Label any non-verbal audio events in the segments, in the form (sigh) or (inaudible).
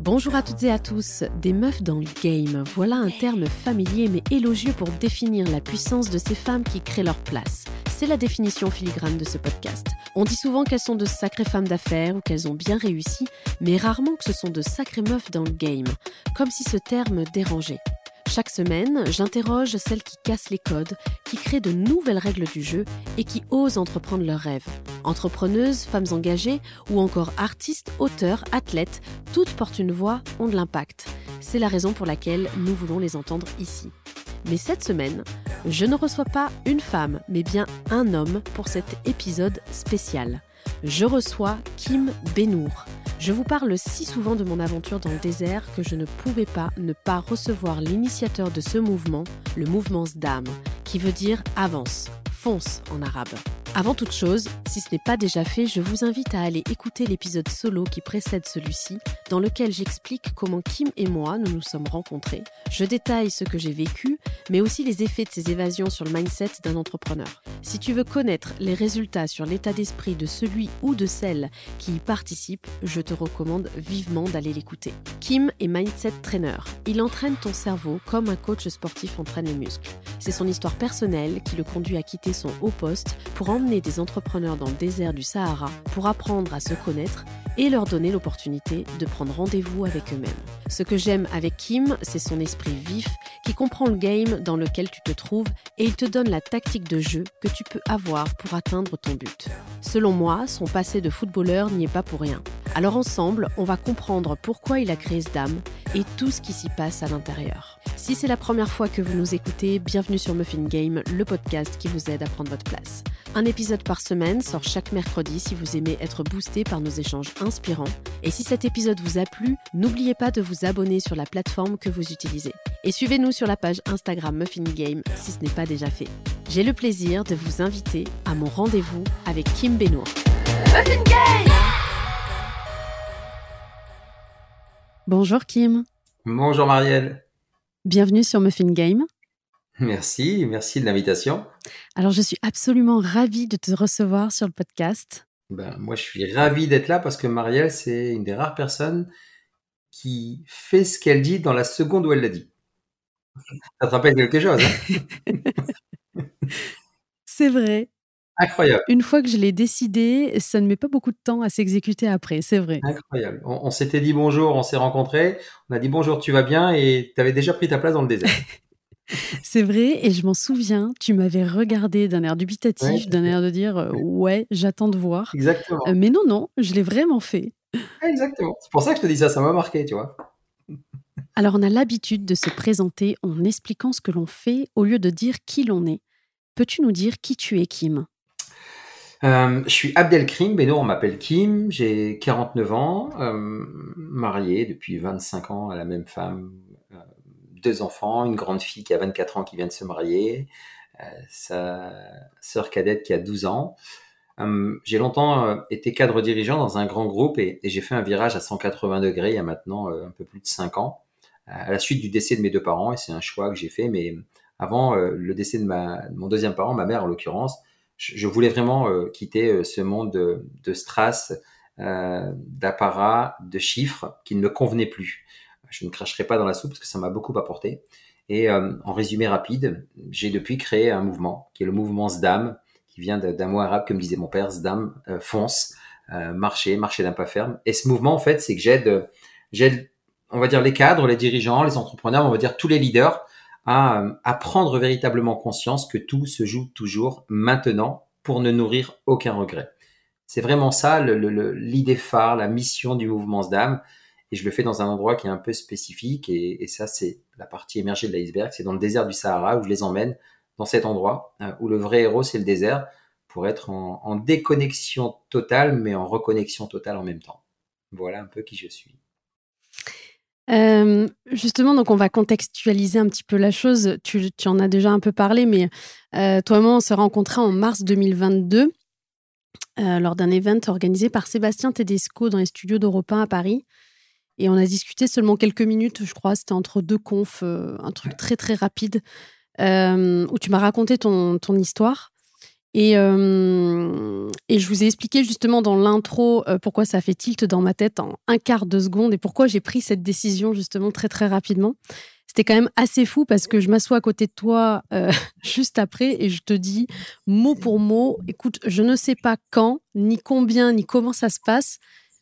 Bonjour à toutes et à tous, des meufs dans le game, voilà un terme familier mais élogieux pour définir la puissance de ces femmes qui créent leur place. C'est la définition filigrane de ce podcast. On dit souvent qu'elles sont de sacrées femmes d'affaires ou qu'elles ont bien réussi, mais rarement que ce sont de sacrées meufs dans le game, comme si ce terme dérangeait. Chaque semaine, j'interroge celles qui cassent les codes, qui créent de nouvelles règles du jeu et qui osent entreprendre leurs rêves. Entrepreneuses, femmes engagées ou encore artistes, auteurs, athlètes, toutes portent une voix, ont de l'impact. C'est la raison pour laquelle nous voulons les entendre ici. Mais cette semaine, je ne reçois pas une femme, mais bien un homme pour cet épisode spécial. Je reçois Kim Benour. Je vous parle si souvent de mon aventure dans le désert que je ne pouvais pas ne pas recevoir l'initiateur de ce mouvement, le mouvement SDAM, qui veut dire avance, en arabe. Avant toute chose, si ce n'est pas déjà fait, je vous invite à aller écouter l'épisode solo qui précède celui-ci, dans lequel j'explique comment Kim et moi nous nous sommes rencontrés. Je détaille ce que j'ai vécu, mais aussi les effets de ces évasions sur le mindset d'un entrepreneur. Si tu veux connaître les résultats sur l'état d'esprit de celui ou de celle qui y participe, je te recommande vivement d'aller l'écouter. Kim est mindset trainer. Il entraîne ton cerveau comme un coach sportif entraîne les muscles. C'est son histoire personnelle qui le conduit à quitter son haut poste pour emmener des entrepreneurs dans le désert du Sahara pour apprendre à se connaître et leur donner l'opportunité de prendre rendez-vous avec eux-mêmes. Ce que j'aime avec Kim, c'est son esprit vif qui comprend le game dans lequel tu te trouves et il te donne la tactique de jeu que tu peux avoir pour atteindre ton but. Selon moi, son passé de footballeur n'y est pas pour rien. Alors ensemble, on va comprendre pourquoi il a créé ce dame et tout ce qui s'y passe à l'intérieur. Si c'est la première fois que vous nous écoutez, bienvenue sur Muffin Game, le podcast qui vous aide à prendre votre place. Un épisode par semaine sort chaque mercredi si vous aimez être boosté par nos échanges inspirants. Et si cet épisode vous a plu, n'oubliez pas de vous abonner sur la plateforme que vous utilisez. Et suivez-nous sur la page Instagram Muffin Game si ce n'est pas déjà fait. J'ai le plaisir de vous inviter à mon rendez-vous avec Kim Benour. Muffin Game Bonjour Kim. Bonjour Marielle. Bienvenue sur Muffin Game. Merci, merci de l'invitation. Alors, je suis absolument ravie de te recevoir sur le podcast. Ben, moi, je suis ravi d'être là parce que Marielle, c'est une des rares personnes qui fait ce qu'elle dit dans la seconde où elle l'a dit. Ça te rappelle quelque chose hein? (laughs) C'est vrai. Incroyable. Une fois que je l'ai décidé, ça ne met pas beaucoup de temps à s'exécuter après, c'est vrai. Incroyable. On, on s'était dit bonjour, on s'est rencontrés, on a dit bonjour, tu vas bien? Et tu avais déjà pris ta place dans le désert. (laughs) C'est vrai, et je m'en souviens, tu m'avais regardé d'un air dubitatif, d'un air de dire euh, ouais, j'attends de voir. Exactement. Euh, mais non, non, je l'ai vraiment fait. Exactement. C'est pour ça que je te dis ça, ça m'a marqué, tu vois. Alors, on a l'habitude de se présenter en expliquant ce que l'on fait au lieu de dire qui l'on est. Peux-tu nous dire qui tu es, Kim? Euh, je suis Abdelkrim Beno, on m'appelle Kim, j'ai 49 ans, marié depuis 25 ans à la même femme deux enfants, une grande fille qui a 24 ans qui vient de se marier, euh, sa sœur cadette qui a 12 ans. Hum, j'ai longtemps euh, été cadre dirigeant dans un grand groupe et, j'ai fait un virage à 180 degrés il y a maintenant euh, un peu plus de 5 ans, à la suite du décès de mes deux parents, et c'est un choix que j'ai fait, mais avant le décès de, ma, mon deuxième parent, ma mère en l'occurrence, je, voulais vraiment quitter ce monde de, de strass, d'apparat, de chiffres qui ne me convenait plus je ne cracherai pas dans la soupe parce que ça m'a beaucoup apporté. Et euh, en résumé rapide, j'ai depuis créé un mouvement qui est le mouvement SDAM, qui vient d'un mot arabe, comme disait mon père, SDAM, euh, fonce, euh, marcher, marcher d'un pas ferme. Et ce mouvement, en fait, c'est que j'aide, j'aide, on va dire les cadres, les dirigeants, les entrepreneurs, on va dire tous les leaders à, prendre véritablement conscience que tout se joue toujours maintenant pour ne nourrir aucun regret. C'est vraiment ça l'idée phare, la mission du mouvement SDAM et je le fais dans un endroit qui est un peu spécifique. Et, ça, c'est la partie émergée de l'iceberg. C'est dans le désert du Sahara où je les emmène dans cet endroit euh, où le vrai héros, c'est le désert pour être en, déconnexion totale, mais en reconnexion totale en même temps. Voilà un peu qui je suis. Euh, justement, donc on va contextualiser un petit peu la chose. Tu, en as déjà un peu parlé, mais euh, toi et moi, on s'est rencontrés en mars 2022 lors d'un event organisé par Sébastien Tedesco dans les studios d'Europa à Paris. Et on a discuté seulement quelques minutes, je crois, c'était entre deux confs, euh, un truc très très rapide, euh, où tu m'as raconté ton, histoire. Et, euh, et je vous ai expliqué justement dans l'intro pourquoi ça fait tilt dans ma tête en un quart de seconde et pourquoi j'ai pris cette décision justement très très rapidement. C'était quand même assez fou parce que je m'assois à côté de toi (laughs) juste après et je te dis mot pour mot, écoute, je ne sais pas quand, ni combien, ni comment ça se passe,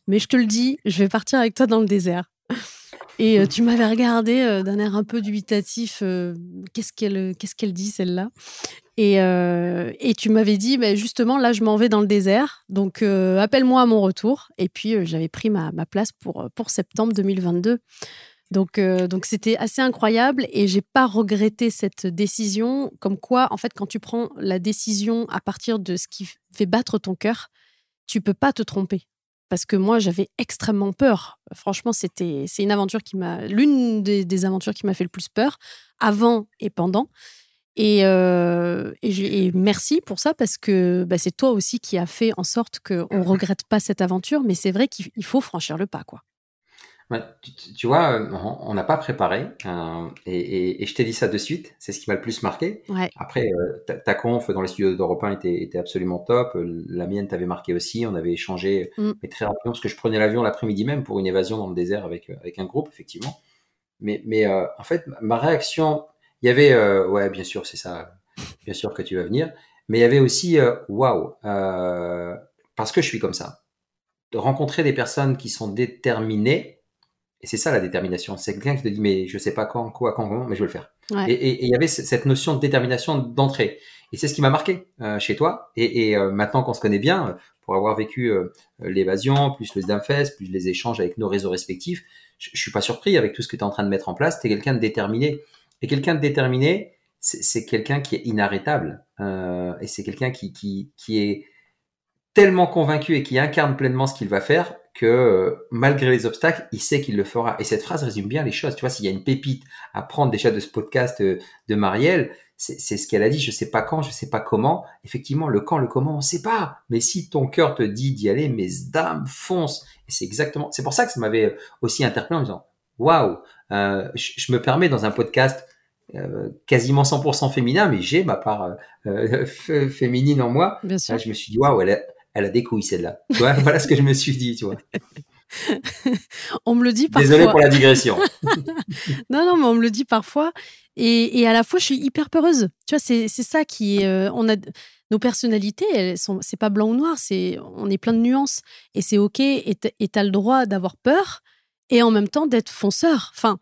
mais je te le dis, je vais partir avec toi dans le désert. Et euh, tu m'avais regardé euh, d'un air un peu dubitatif. euh, qu'est-ce qu'elle, qu'est-ce dit celle-là? Et, et tu m'avais dit, bah, justement, là, je m'en vais dans le désert. Donc, appelle-moi à mon retour. Et puis, j'avais pris ma, ma place pour, pour septembre 2022. Donc, euh, donc c'était assez incroyable et j'ai pas regretté cette décision. Comme quoi, en fait, quand tu prends la décision à partir de ce qui fait battre ton cœur, tu peux pas te tromper. Parce que moi, j'avais extrêmement peur. Franchement, c'était c'est une aventure qui m'a l'une des, aventures qui m'a fait le plus peur avant et pendant. Et, euh, merci pour ça parce que bah, c'est toi aussi qui a fait en sorte qu'on ne regrette pas cette aventure. Mais c'est vrai qu'il il faut franchir le pas, quoi. Ouais, tu, vois, euh, on n'a pas préparé, euh, et, et- et je t'ai dit ça de suite, c'est ce qui m'a le plus marqué. Ouais. Après, euh, ta, ta conf dans les studios d'Europe 1 était, était absolument top, la mienne t'avait marqué aussi, on avait échangé, Mm. mais très rapidement, parce que je prenais l'avion l'après-midi même pour une évasion dans le désert avec, avec un groupe, effectivement. Mais, mais euh, en fait, ma réaction, il y avait, ouais, bien sûr, c'est ça, bien sûr que tu vas venir, mais il y avait aussi, waouh, parce que je suis comme ça, de rencontrer des personnes qui sont déterminées, et c'est ça la détermination. C'est quelqu'un qui te dit, mais je sais pas quand, quoi, quand, comment, mais je veux le faire. Ouais. Et- il y avait cette notion de détermination d'entrée. Et c'est ce qui m'a marqué euh, chez toi. Et, et, euh, maintenant qu'on se connaît bien, pour avoir vécu euh, l'évasion, plus le Sdamfest, plus les échanges avec nos réseaux respectifs, je, je suis pas surpris avec tout ce que tu es en train de mettre en place. Tu es quelqu'un de déterminé. Et quelqu'un de déterminé, c'est quelqu'un qui est inarrêtable. Et c'est quelqu'un qui, qui, qui est tellement convaincu et qui incarne pleinement ce qu'il va faire que euh, malgré les obstacles, il sait qu'il le fera. Et cette phrase résume bien les choses. Tu vois, s'il y a une pépite à prendre déjà de ce podcast euh, de Marielle, c'est ce qu'elle a dit. Je sais pas quand, je sais pas comment. Effectivement, le quand, le comment, on sait pas. Mais si ton cœur te dit d'y aller, mais dame, fonce. Et c'est exactement. C'est pour ça que ça m'avait aussi interpellé en me disant, waouh, euh, je, je me permets dans un podcast euh, quasiment 100% féminin, mais j'ai ma part euh, euh, (laughs) féminine en moi. Bien sûr. Là, je me suis dit, waouh, elle elle a des couilles celle-là. Voilà ce que je me suis dit, tu vois. (laughs) On me le dit parfois. Désolé pour la digression. (laughs) Non, non, mais on me le dit parfois. Et, et à la fois, je suis hyper peureuse. Tu vois, c'est ça qui est. euh, on a nos personnalités, elles sont. C'est pas blanc ou noir. C'est on est plein de nuances. Et c'est ok. Et t'as le droit d'avoir peur et en même temps d'être fonceur. Enfin,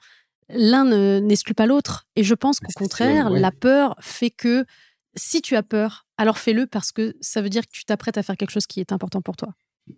l'un ne- n'exclut pas l'autre. Et je pense qu'au contraire, ouais. la peur fait que si tu as peur, alors fais-le parce que ça veut dire que tu t'apprêtes à faire quelque chose qui est important pour toi.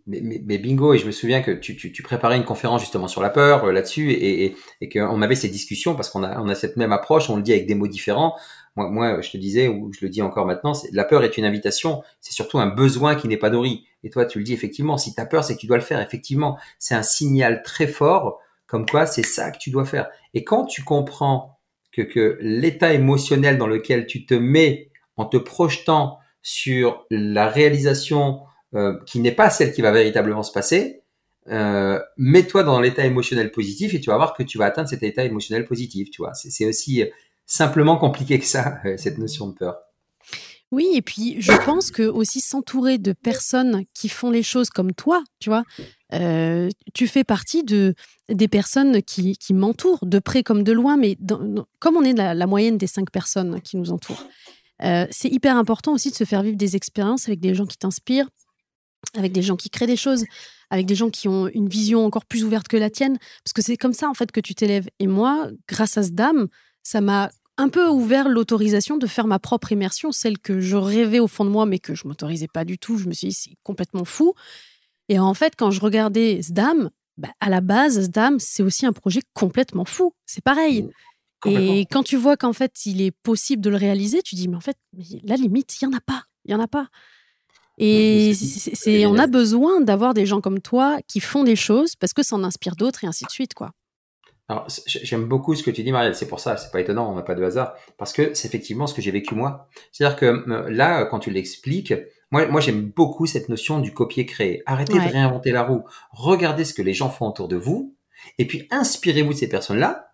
Mais, mais- bingo, et je me souviens que tu, préparais une conférence justement sur la peur euh, là-dessus, et, qu'on avait ces discussions parce qu'on a, cette même approche, on le dit avec des mots différents. Moi, je te disais, ou je le dis encore maintenant, la peur est une invitation, c'est surtout un besoin qui n'est pas nourri. Et toi, tu le dis effectivement, si tu as peur, c'est que tu dois le faire. Effectivement, c'est un signal très fort, comme quoi c'est ça que tu dois faire. Et quand tu comprends que, que l'état émotionnel dans lequel tu te mets en te projetant sur la réalisation euh, qui n'est pas celle qui va véritablement se passer, euh, mets-toi dans l'état émotionnel positif et tu vas voir que tu vas atteindre cet état émotionnel positif. Tu vois, c'est aussi simplement compliqué que ça, (laughs) euh, cette notion de peur. Oui, et puis je pense que aussi s'entourer de personnes qui font les choses comme toi, tu vois, tu fais partie de des personnes qui, qui m'entourent, de près comme de loin, mais comme on est la moyenne des cinq personnes qui nous entourent, euh, c'est hyper important aussi de se faire vivre des expériences avec des gens qui t'inspirent, avec des gens qui créent des choses, avec des gens qui ont une vision encore plus ouverte que la tienne, parce que c'est comme ça en fait que tu t'élèves. Et moi, grâce à ce dame, ça m'a un peu ouvert l'autorisation de faire ma propre immersion, celle que je rêvais au fond de moi, mais que je m'autorisais pas du tout. Je me suis dit, c'est complètement fou. Et en fait, quand je regardais Sdam, bah, à la base, Sdam, c'est aussi un projet complètement fou. C'est pareil. Et quand tu vois qu'en fait, il est possible de le réaliser, tu dis, mais en fait, mais la limite, il y en a pas. Il y en a pas. Et c'est- on a besoin d'avoir des gens comme toi qui font des choses parce que ça en inspire d'autres et ainsi de suite, quoi. Alors, j'aime beaucoup ce que tu dis, Marielle. C'est pour ça, c'est pas étonnant, on n'a pas de hasard. Parce que c'est effectivement ce que j'ai vécu moi. C'est-à-dire que euh, là, quand tu l'expliques, moi, moi j'aime beaucoup cette notion du copier-créer. Arrêtez Ouais. de réinventer la roue. Regardez ce que les gens font autour de vous. Et puis, inspirez-vous de ces personnes-là.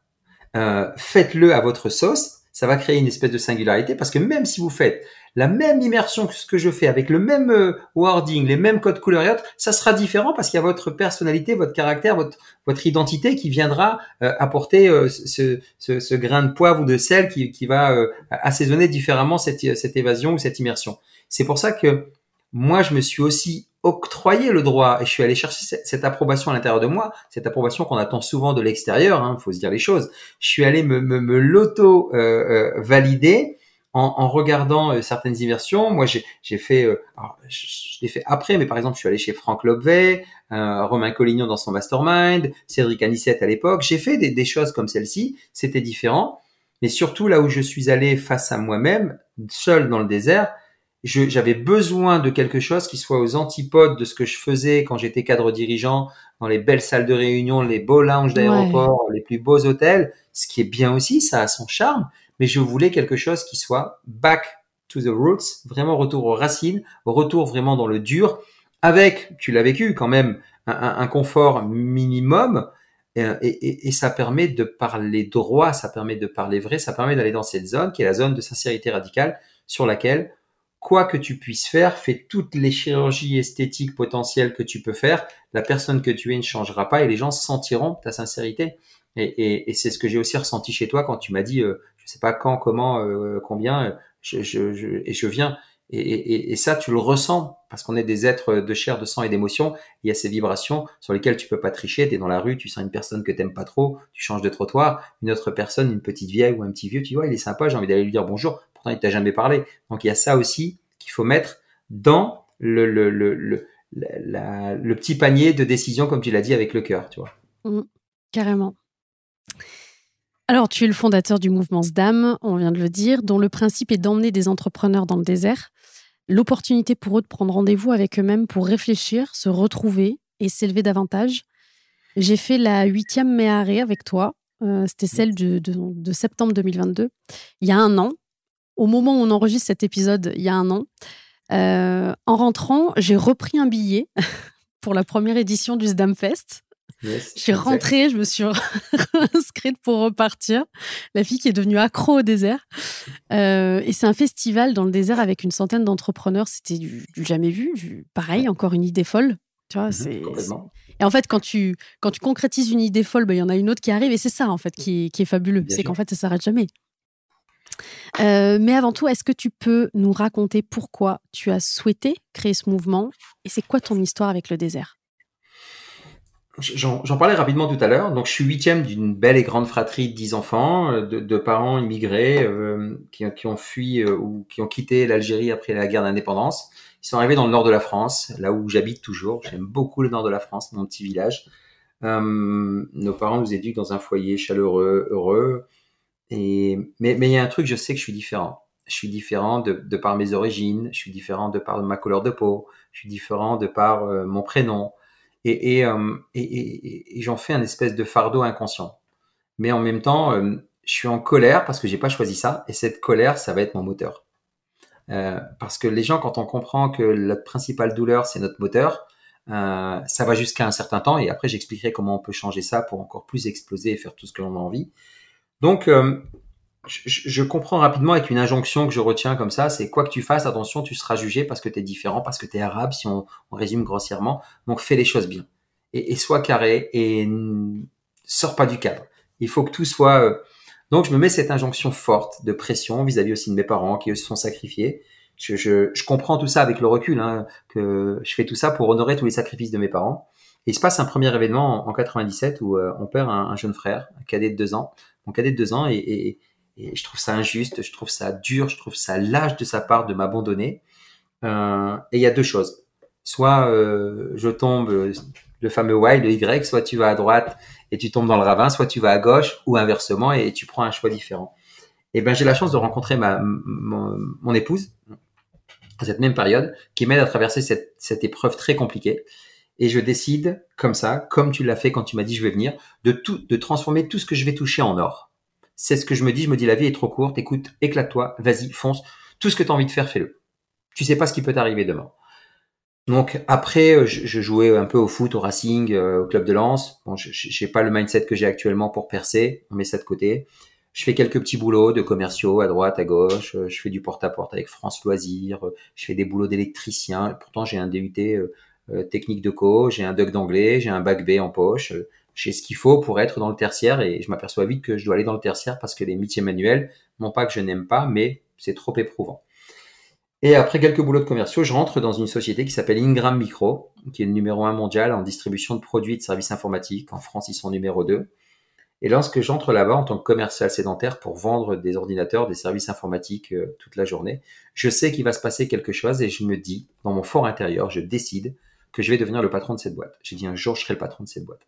Euh, Faites-le à votre sauce. Ça va créer une espèce de singularité parce que même si vous faites la même immersion que ce que je fais, avec le même euh, wording, les mêmes codes couleurs et autres, ça sera différent parce qu'il y a votre personnalité, votre caractère, votre, identité qui viendra euh, apporter ce, grain de poivre ou de sel qui, va assaisonner différemment cette évasion ou cette immersion. C'est pour ça que moi, je me suis aussi octroyé le droit. Et je suis allé chercher cette approbation à l'intérieur de moi, cette approbation qu'on attend souvent de l'extérieur, il hein, faut se dire les choses. Je suis allé me, me, me l'auto-valider en, regardant euh, certaines immersions, moi j'ai fait, euh, je, l'ai fait après, mais par exemple je suis allé chez Franck Lobvet, euh, Romain Collignon dans son Mastermind, Cédric Anissette à l'époque, j'ai fait des, choses comme celle-ci, c'était différent, mais surtout là où je suis allé face à moi-même, seul dans le désert, j'avais besoin de quelque chose qui soit aux antipodes de ce que je faisais quand j'étais cadre dirigeant dans les belles salles de réunion, les beaux lounges d'aéroport, les plus beaux hôtels, ce qui est bien aussi, ça a son charme, mais je voulais quelque chose qui soit back to the roots, vraiment retour aux racines, retour vraiment dans le dur, avec, tu l'as vécu quand même, un, confort minimum, et, et, ça permet de parler droit, ça permet de parler vrai, ça permet d'aller dans cette zone qui est la zone de sincérité radicale sur laquelle, quoi que tu puisses faire, fais toutes les chirurgies esthétiques potentielles que tu peux faire, la personne que tu es ne changera pas et les gens sentiront ta sincérité. Et, c'est ce que j'ai aussi ressenti chez toi quand tu m'as dit, euh, je sais pas quand, comment, euh, combien, je, je, je, et je viens. Et, ça, tu le ressens parce qu'on est des êtres de chair, de sang et d'émotion. Il y a ces vibrations sur lesquelles tu peux pas tricher. Tu es dans la rue, tu sens une personne que t'aimes pas trop, tu changes de trottoir. Une autre personne, une petite vieille ou un petit vieux, tu vois, il est sympa, j'ai envie d'aller lui dire bonjour. Pourtant, il t'a jamais parlé. Donc, il y a ça aussi qu'il faut mettre dans le, le, le, le, le petit panier de décision, comme tu l'as dit, avec le cœur, tu vois. Mmh, carrément. Alors, tu es le fondateur du mouvement SDAM, on vient de le dire, dont le principe est d'emmener des entrepreneurs dans le désert. L'opportunité pour eux de prendre rendez-vous avec eux-mêmes pour réfléchir, se retrouver et s'élever davantage. J'ai fait la huitième Méharé avec toi. Euh, c'était celle de, septembre 2022, il y a un an. Au moment où on enregistre cet épisode, il y a un an. Euh, en rentrant, j'ai repris un billet (laughs) pour la première édition du SDAM Fest. je suis rentrée, je me suis (laughs) inscrite pour repartir. La fille qui est devenue accro au désert. Euh, et c'est un festival dans le désert avec une centaine d'entrepreneurs. C'était du, jamais vu. pareil, encore une idée folle. Tu vois, mhm, c'est, Et en fait, quand tu, quand tu concrétises une idée folle, bah, il y en a une autre qui arrive. Et c'est ça, en fait, qui, qui est fabuleux. c'est qu'en fait, ça s'arrête jamais. Euh, mais avant tout, est-ce que tu peux nous raconter pourquoi tu as souhaité créer ce mouvement et c'est quoi ton histoire avec le désert? J'en parlais rapidement tout à l'heure. Donc, je suis huitième d'une belle et grande fratrie de dix enfants, euh, de, de parents immigrés euh, qui, qui, ont fui euh, ou qui ont quitté l'Algérie après la guerre d'indépendance. Ils sont arrivés dans le nord de la France, là où j'habite toujours. J'aime beaucoup le nord de la France, mon petit village. nos parents nous éduquent dans un foyer chaleureux, heureux. Et mais il y a un truc, je sais que je suis différent. Je suis différent de, de par mes origines. Je suis différent de par ma couleur de peau. Je suis différent de par mon prénom euh, et, et, et, j'en fais un espèce de fardeau inconscient. Mais en même temps, euh, je suis en colère parce que j'ai pas choisi ça, et cette colère, ça va être mon moteur. Euh, parce que les gens, quand on comprend que notre principale douleur, c'est notre moteur, ça va jusqu'à un certain temps, et après j'expliquerai comment on peut changer ça pour encore plus exploser et faire tout ce que l'on a envie. Donc, je, comprends rapidement avec une injonction que je retiens comme ça, c'est quoi que tu fasses, attention, tu seras jugé parce que tu es différent, parce que tu es arabe, si on, résume grossièrement. Donc fais les choses bien. Et, et sois carré et sors pas du cadre. Il faut que tout soit... Euh, donc je me mets cette injonction forte de pression vis-à-vis aussi de mes parents qui eux se sont sacrifiés. Je, je, je comprends tout ça avec le recul, hein, que je fais tout ça pour honorer tous les sacrifices de mes parents. Et il se passe un premier événement en, 97 où euh, on perd un, un, jeune frère, un cadet de deux ans, mon cadet de deux ans, et, et, et je trouve ça injuste, je trouve ça dur, je trouve ça lâche de sa part de m'abandonner. Euh, et il y a deux choses. Soit euh, je tombe euh, le fameux Y, le Y, soit tu vas à droite et tu tombes dans le ravin, soit tu vas à gauche ou inversement et tu prends un choix différent. Et ben j'ai la chance de rencontrer ma mon, épouse à cette même période qui m'aide à traverser cette, cette épreuve très compliquée. Et je décide comme ça, comme tu l'as fait quand tu m'as dit je vais venir, de tout, de transformer tout ce que je vais toucher en or c'est ce que je me dis. Je me dis, la vie est trop courte. Écoute, éclate-toi, vas-y, fonce. Tout ce que tu as envie de faire, fais-le. Tu sais pas ce qui peut t'arriver demain. Donc après, euh, je, jouais un peu au foot, au Racing, euh, au club de Lens. Bon, je n'ai pas le mindset que j'ai actuellement pour percer. On met ça de côté. je fais quelques petits boulots de commerciaux à droite, à gauche. Je fais du porte-à-porte avec France Loisirs. Je fais des boulots d'électricien. Pourtant, j'ai un DUT technique de co, j'ai un doc d'anglais, j'ai un bac B en poche. J'ai ce qu'il faut pour être dans le tertiaire et je m'aperçois vite que je dois aller dans le tertiaire parce que les métiers manuels, non pas que je n'aime pas, mais c'est trop éprouvant. Et après quelques boulots de commerciaux, je rentre dans une société qui s'appelle Ingram Micro, qui est le numéro un mondial en distribution de produits et de services informatiques. En France, ils sont numéro 2. Et lorsque j'entre là-bas en tant que commercial sédentaire pour vendre des ordinateurs, des services informatiques euh, toute la journée, je sais qu'il va se passer quelque chose et je me dis, dans mon fort intérieur, je décide que je vais devenir le patron de cette boîte. J'ai dit un jour, je serai le patron de cette boîte.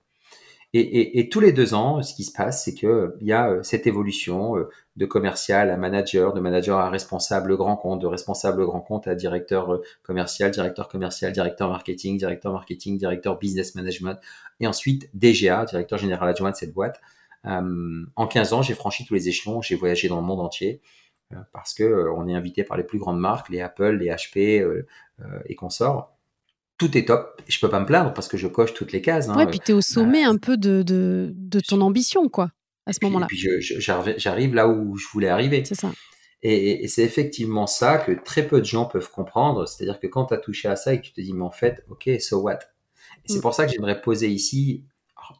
Et, tous les deux ans, ce qui se passe, c'est que il y a euh, cette évolution euh, de commercial à manager, de manager à responsable grand compte, de responsable grand compte à directeur euh, commercial, directeur commercial, directeur marketing, directeur marketing, directeur business management, et ensuite DGA, directeur général adjoint de cette boîte. en 15 ans, j'ai franchi tous les échelons, j'ai voyagé dans le monde entier parce que on est invité par les plus grandes marques, les Apple, les HP et consorts tout est top. Je peux pas me plaindre parce que je coche toutes les cases. Hein. Ouais, puis tu es au sommet un peu de, de, ton ambition, quoi, à ce moment-là. Et puis j'arrive là où je voulais arriver. C'est ça. Et, c'est effectivement ça que très peu de gens peuvent comprendre. C'est-à-dire que quand tu as touché à ça et que tu te dis, mais en fait, ok, so what? Et c'est mm. pour ça que j'aimerais poser ici.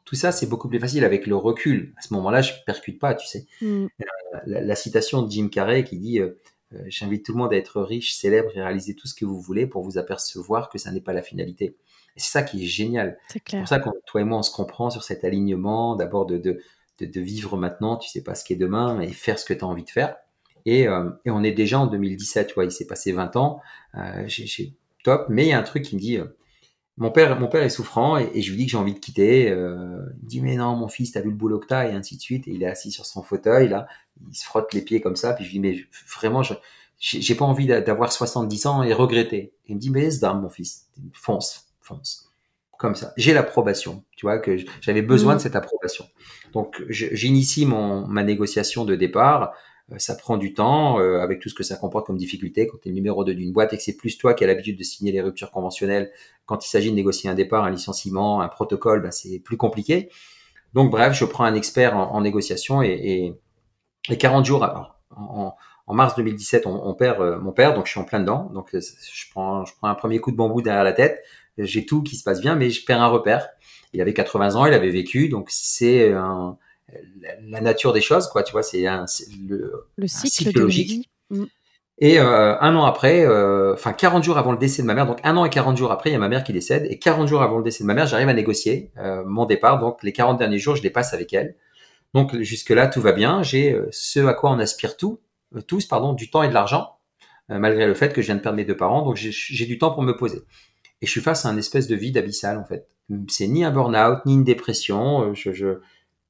tout ça, c'est beaucoup plus facile avec le recul. À ce moment-là, je percute pas, tu sais. Mm. Euh, la, citation de Jim Carrey qui dit euh, euh, j'invite tout le monde à être riche, célèbre et réaliser tout ce que vous voulez pour vous apercevoir que ça n'est pas la finalité. Et c'est ça qui est génial. C'est pour ça que toi et moi, on se comprend sur cet alignement, d'abord de, de, de, vivre maintenant, tu sais pas ce qu'est demain, et faire ce que tu as envie de faire. Et, euh, et, on est déjà en 2017, tu vois, il s'est passé 20 ans, euh, j'ai top, mais il y a un truc qui me dit, euh, mon père, mon père est souffrant et, je lui dis que j'ai envie de quitter. Euh, il me dit mais non mon fils, t'as vu le boulot que t'as et ainsi de suite. Et il est assis sur son fauteuil là, il se frotte les pieds comme ça. Puis je lui dis mais vraiment, je j'ai pas envie d'avoir 70 ans et regretter. il me dit mais laisse dame mon fils, fonce, fonce. Comme ça, j'ai l'approbation. Tu vois que j'avais besoin de mmh. cette approbation. Donc j'initie mon ma négociation de départ. Euh, ça prend du temps euh, avec tout ce que ça comporte comme difficulté quand tu es le numéro 2 d'une boîte et que c'est plus toi qui as l'habitude de signer les ruptures conventionnelles quand il s'agit de négocier un départ, un licenciement, un protocole, bah, c'est plus compliqué. Donc bref, je prends un expert en, négociation et, et, 40 jours en, mars 2017, on, on, perd euh, mon père, donc je suis en plein dedans. Donc je prends, je prends un premier coup de bambou derrière la tête. J'ai tout qui se passe bien, mais je perds un repère. Il avait 80 ans, il avait vécu, donc c'est un, la nature des choses, quoi. Tu vois, c'est le, le cycle, logique. Mm. Et euh, un an après, euh, enfin 40 jours avant le décès de ma mère, donc un an et 40 jours après, il y a ma mère qui décède. Et 40 jours avant le décès de ma mère, j'arrive à négocier euh, mon départ. Donc les 40 derniers jours, je les passe avec elle. Donc jusque-là, tout va bien. J'ai ce à quoi on aspire tout, tous, pardon, du temps et de l'argent, malgré le fait que je viens de perdre mes deux parents. Donc j'ai du temps pour me poser. Et je suis face à un espèce de vide abyssal en fait. C'est ni un burn-out, ni une dépression. Je, je,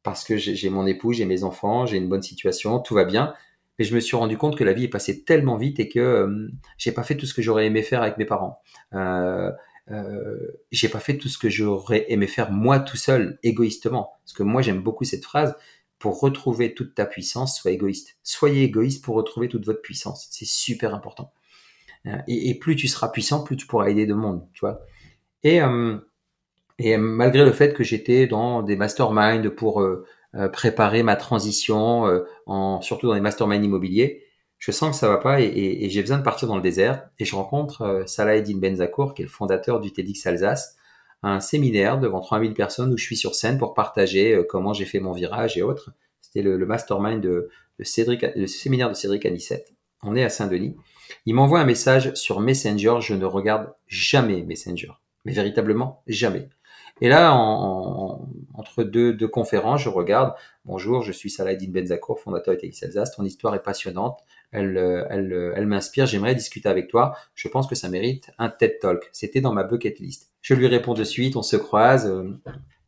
parce que j'ai mon époux, j'ai mes enfants, j'ai une bonne situation, tout va bien. Mais je me suis rendu compte que la vie est passée tellement vite et que euh, j'ai pas fait tout ce que j'aurais aimé faire avec mes parents. Euh, euh, j'ai pas fait tout ce que j'aurais aimé faire moi tout seul, égoïstement. Parce que moi j'aime beaucoup cette phrase. Pour retrouver toute ta puissance, sois égoïste. Soyez égoïste pour retrouver toute votre puissance. C'est super important. Euh, et, plus tu seras puissant, plus tu pourras aider de monde, tu vois. Et euh, et malgré le fait que j'étais dans des masterminds pour euh, euh, préparer ma transition, euh, surtout dans les masterminds immobiliers, je sens que ça va pas et, j'ai besoin de partir dans le désert. Et je rencontre Salah Eddin Benzakour, qui est le fondateur du TEDx Alsace, un séminaire devant 3000 personnes où je suis sur scène pour partager comment j'ai fait mon virage et autres. C'était le, mastermind de, de, Cédric, le séminaire de Cédric Anissette. On est à Saint-Denis. Il m'envoie un message sur Messenger. Je ne regarde jamais Messenger. Mais véritablement jamais. Et là, en, entre deux, deux, conférences, je regarde. Bonjour, je suis Saladin Benzakour, fondateur de TX Alsace. Ton histoire est passionnante. Elle, elle, elle m'inspire. J'aimerais discuter avec toi. Je pense que ça mérite un TED Talk. C'était dans ma bucket list. Je lui réponds de suite. On se croise euh,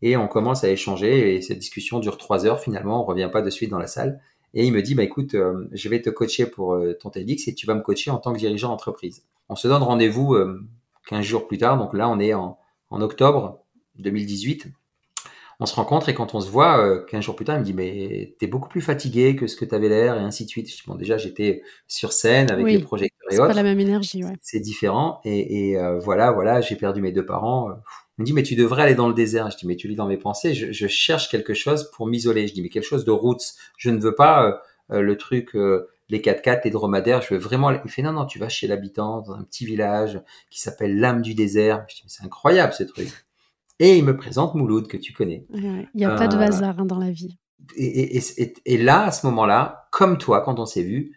et on commence à échanger. Et cette discussion dure trois heures. Finalement, on revient pas de suite dans la salle. Et il me dit, bah écoute, euh, je vais te coacher pour euh, ton TEDx et tu vas me coacher en tant que dirigeant d'entreprise. On se donne rendez-vous 15 jours plus tard. Donc là, on est en, en octobre 2018, on se rencontre et quand on se voit, euh, 15 jours plus tard, il me dit mais t'es beaucoup plus fatigué que ce que t'avais l'air et ainsi de suite. bon déjà j'étais sur scène avec les projecteurs C'est pas la même énergie, ouais. C'est différent. Et, et euh, voilà, voilà, j'ai perdu mes deux parents. On me dit, mais tu devrais aller dans le désert. Je dis, mais tu lis dans mes pensées. Je, je cherche quelque chose pour m'isoler. Je dis, mais quelque chose de roots? Je ne veux pas euh, le truc, les 4x4, les dromadaires. Je veux vraiment. Il fait, non, non, tu vas chez l'habitant dans un petit village qui s'appelle l'âme du désert. Je dis, mais c'est incroyable ce truc. Et il me présente Mouloud, que tu connais. Il n'y a pas de hasard hein, dans la vie. Et, et, et, là, à ce moment-là, comme toi, quand on s'est vu,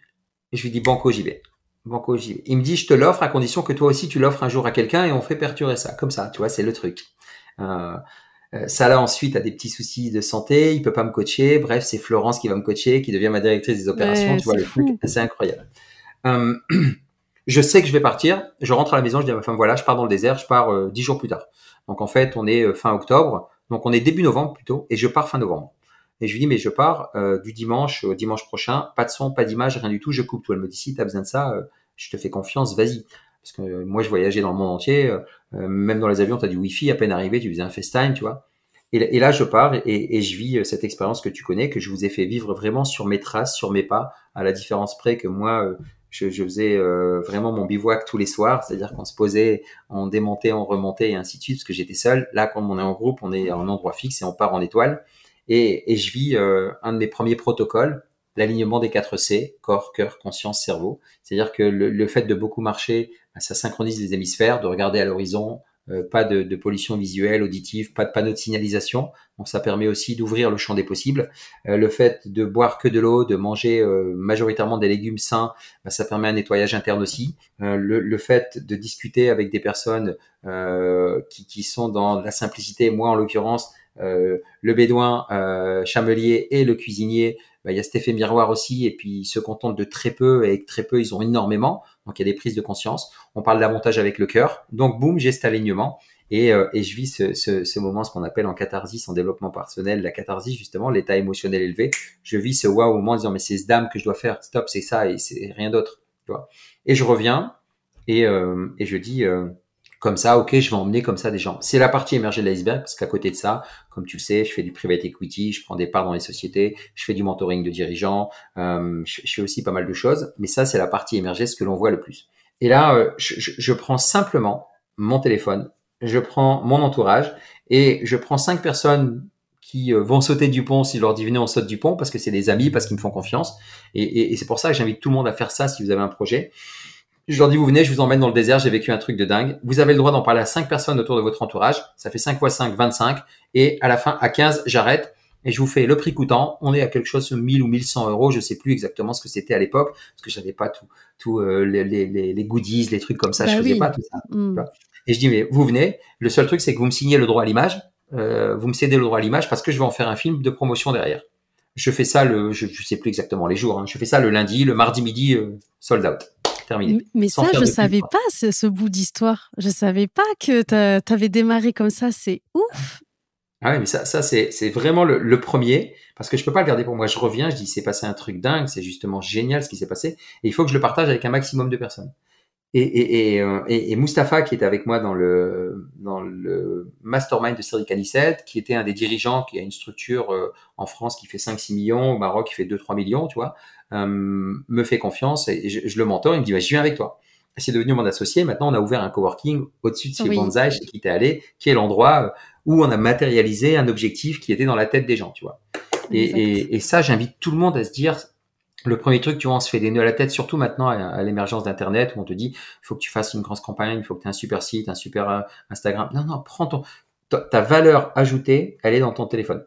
je lui dis Banco, j'y vais. Banco, j'y vais. Il me dit Je te l'offre à condition que toi aussi tu l'offres un jour à quelqu'un et on fait perturber ça. Comme ça, tu vois, c'est le truc. Euh, euh, ça là ensuite a des petits soucis de santé, il peut pas me coacher. Bref, c'est Florence qui va me coacher, qui devient ma directrice des opérations. tu vois le truc, c'est incroyable. Euh, (clears throat) je sais que je vais partir. Je rentre à la maison, je dis à ma femme voilà, je pars dans le désert, je pars dix jours plus tard. Donc en fait, on est fin octobre, donc on est début novembre plutôt, et je pars fin novembre. Et je lui dis, mais je pars euh, du dimanche au dimanche prochain, pas de son, pas d'image, rien du tout, je coupe tout. Elle me dit, si tu as besoin de ça, euh, je te fais confiance, vas-y. Parce que euh, moi, je voyageais dans le monde entier, même dans les avions, tu as du Wi-Fi, à peine arrivé, tu faisais un FaceTime, tu vois. Et, là, je pars et, je vis cette expérience que tu connais, que je vous ai fait vivre vraiment sur mes traces, sur mes pas, à la différence près que moi, je, faisais vraiment mon bivouac tous les soirs, c'est-à-dire qu'on se posait, on démontait, on remontait et ainsi de suite, parce que j'étais seul. Là, quand on est en groupe, on est en endroit fixe et on part en étoile. Et, et je vis euh, un de mes premiers protocoles, l'alignement des 4 C, corps, cœur, conscience, cerveau. C'est-à-dire que le, le, fait de beaucoup marcher, bah, ça synchronise les hémisphères, de regarder à l'horizon, euh, pas de, pollution visuelle, auditive, pas de panneau de signalisation. Ça permet aussi d'ouvrir le champ des possibles. Euh, le fait de boire que de l'eau, de manger majoritairement des légumes sains, bah, ça permet un nettoyage interne aussi. Le, fait de discuter avec des personnes qui, qui, sont dans la simplicité, moi en l'occurrence, euh, le bédouin, euh, chamelier et le cuisinier, bah, il y a cet effet miroir aussi, et puis ils se contentent de très peu, et avec très peu, ils ont énormément, donc il y a des prises de conscience. On parle davantage avec le cœur, donc boum, j'ai cet alignement, et, euh, et je vis ce, ce, moment, ce qu'on appelle en catharsis, en développement personnel, la catharsis justement, l'état émotionnel élevé. Je vis ce waouh moment en disant mais c'est ce dame que je dois faire, stop, c'est ça et c'est rien d'autre. Et je reviens et, euh, et je dis comme ça, ok, je vais emmener comme ça des gens. C'est la partie émergée de l'iceberg, parce qu'à côté de ça, comme tu le sais, je fais du private equity, je prends des parts dans les sociétés, je fais du mentoring de dirigeants, euh, je, fais aussi pas mal de choses, mais ça, c'est la partie émergée, ce que l'on voit le plus. Et là, euh, je, je, prends simplement mon téléphone, je prends mon entourage, et je prends cinq personnes qui euh, vont sauter du pont si je leur dis venez on saute du pont parce que c'est des amis parce qu'ils me font confiance et, et, et c'est pour ça que j'invite tout le monde à faire ça si vous avez un projet je leur dis, vous venez, je vous emmène dans le désert, j'ai vécu un truc de dingue. Vous avez le droit d'en parler à 5 personnes autour de votre entourage. Ça fait 5 fois 5, 25. Et à la fin, à 15, j'arrête et je vous fais le prix coûtant. On est à quelque chose de 1000 ou 1100 euros. Je sais plus exactement ce que c'était à l'époque parce que j'avais pas tout, tout euh, les, les, les, goodies, les trucs comme ça. je bah faisais pas tout ça. Mm. Et je dis, mais vous venez. Le seul truc, c'est que vous me signez le droit à l'image. Euh, vous me cédez le droit à l'image parce que je vais en faire un film de promotion derrière. Je fais ça le, je, je sais plus exactement les jours. Hein. Je fais ça le lundi, le mardi midi, euh, sold out. Mais ça, je savais pas ce, bout d'histoire. Je savais pas que tu avais démarré comme ça. C'est ouf. Ah oui, mais ça, ça c'est vraiment le, premier, parce que je peux pas le garder pour moi. Je reviens, je dis, c'est passé un truc dingue, c'est justement génial ce qui s'est passé, et il faut que je le partage avec un maximum de personnes. Et, et, et, euh, et, Mustapha, qui était avec moi dans le, dans le mastermind de Cédric Anissette, qui était un des dirigeants, qui a une structure euh, en France qui fait 5-6 millions, au Maroc qui fait 2-3 millions, tu vois, me fait confiance et je, le mentor. Il me dit, bah, je viens avec toi. C'est devenu mon associé. Maintenant, on a ouvert un coworking au-dessus de chez oui. Banzai, chez qui t'es allé, qui est l'endroit où on a matérialisé un objectif qui était dans la tête des gens, tu vois. Et, et, ça, j'invite tout le monde à se dire, le premier truc, tu vois, on se fait des nœuds à la tête, surtout maintenant à, l'émergence d'Internet, où on te dit, il faut que tu fasses une grosse campagne, il faut que tu aies un super site, un super euh, Instagram. Non, non, prends ton, ta valeur ajoutée, elle est dans ton téléphone.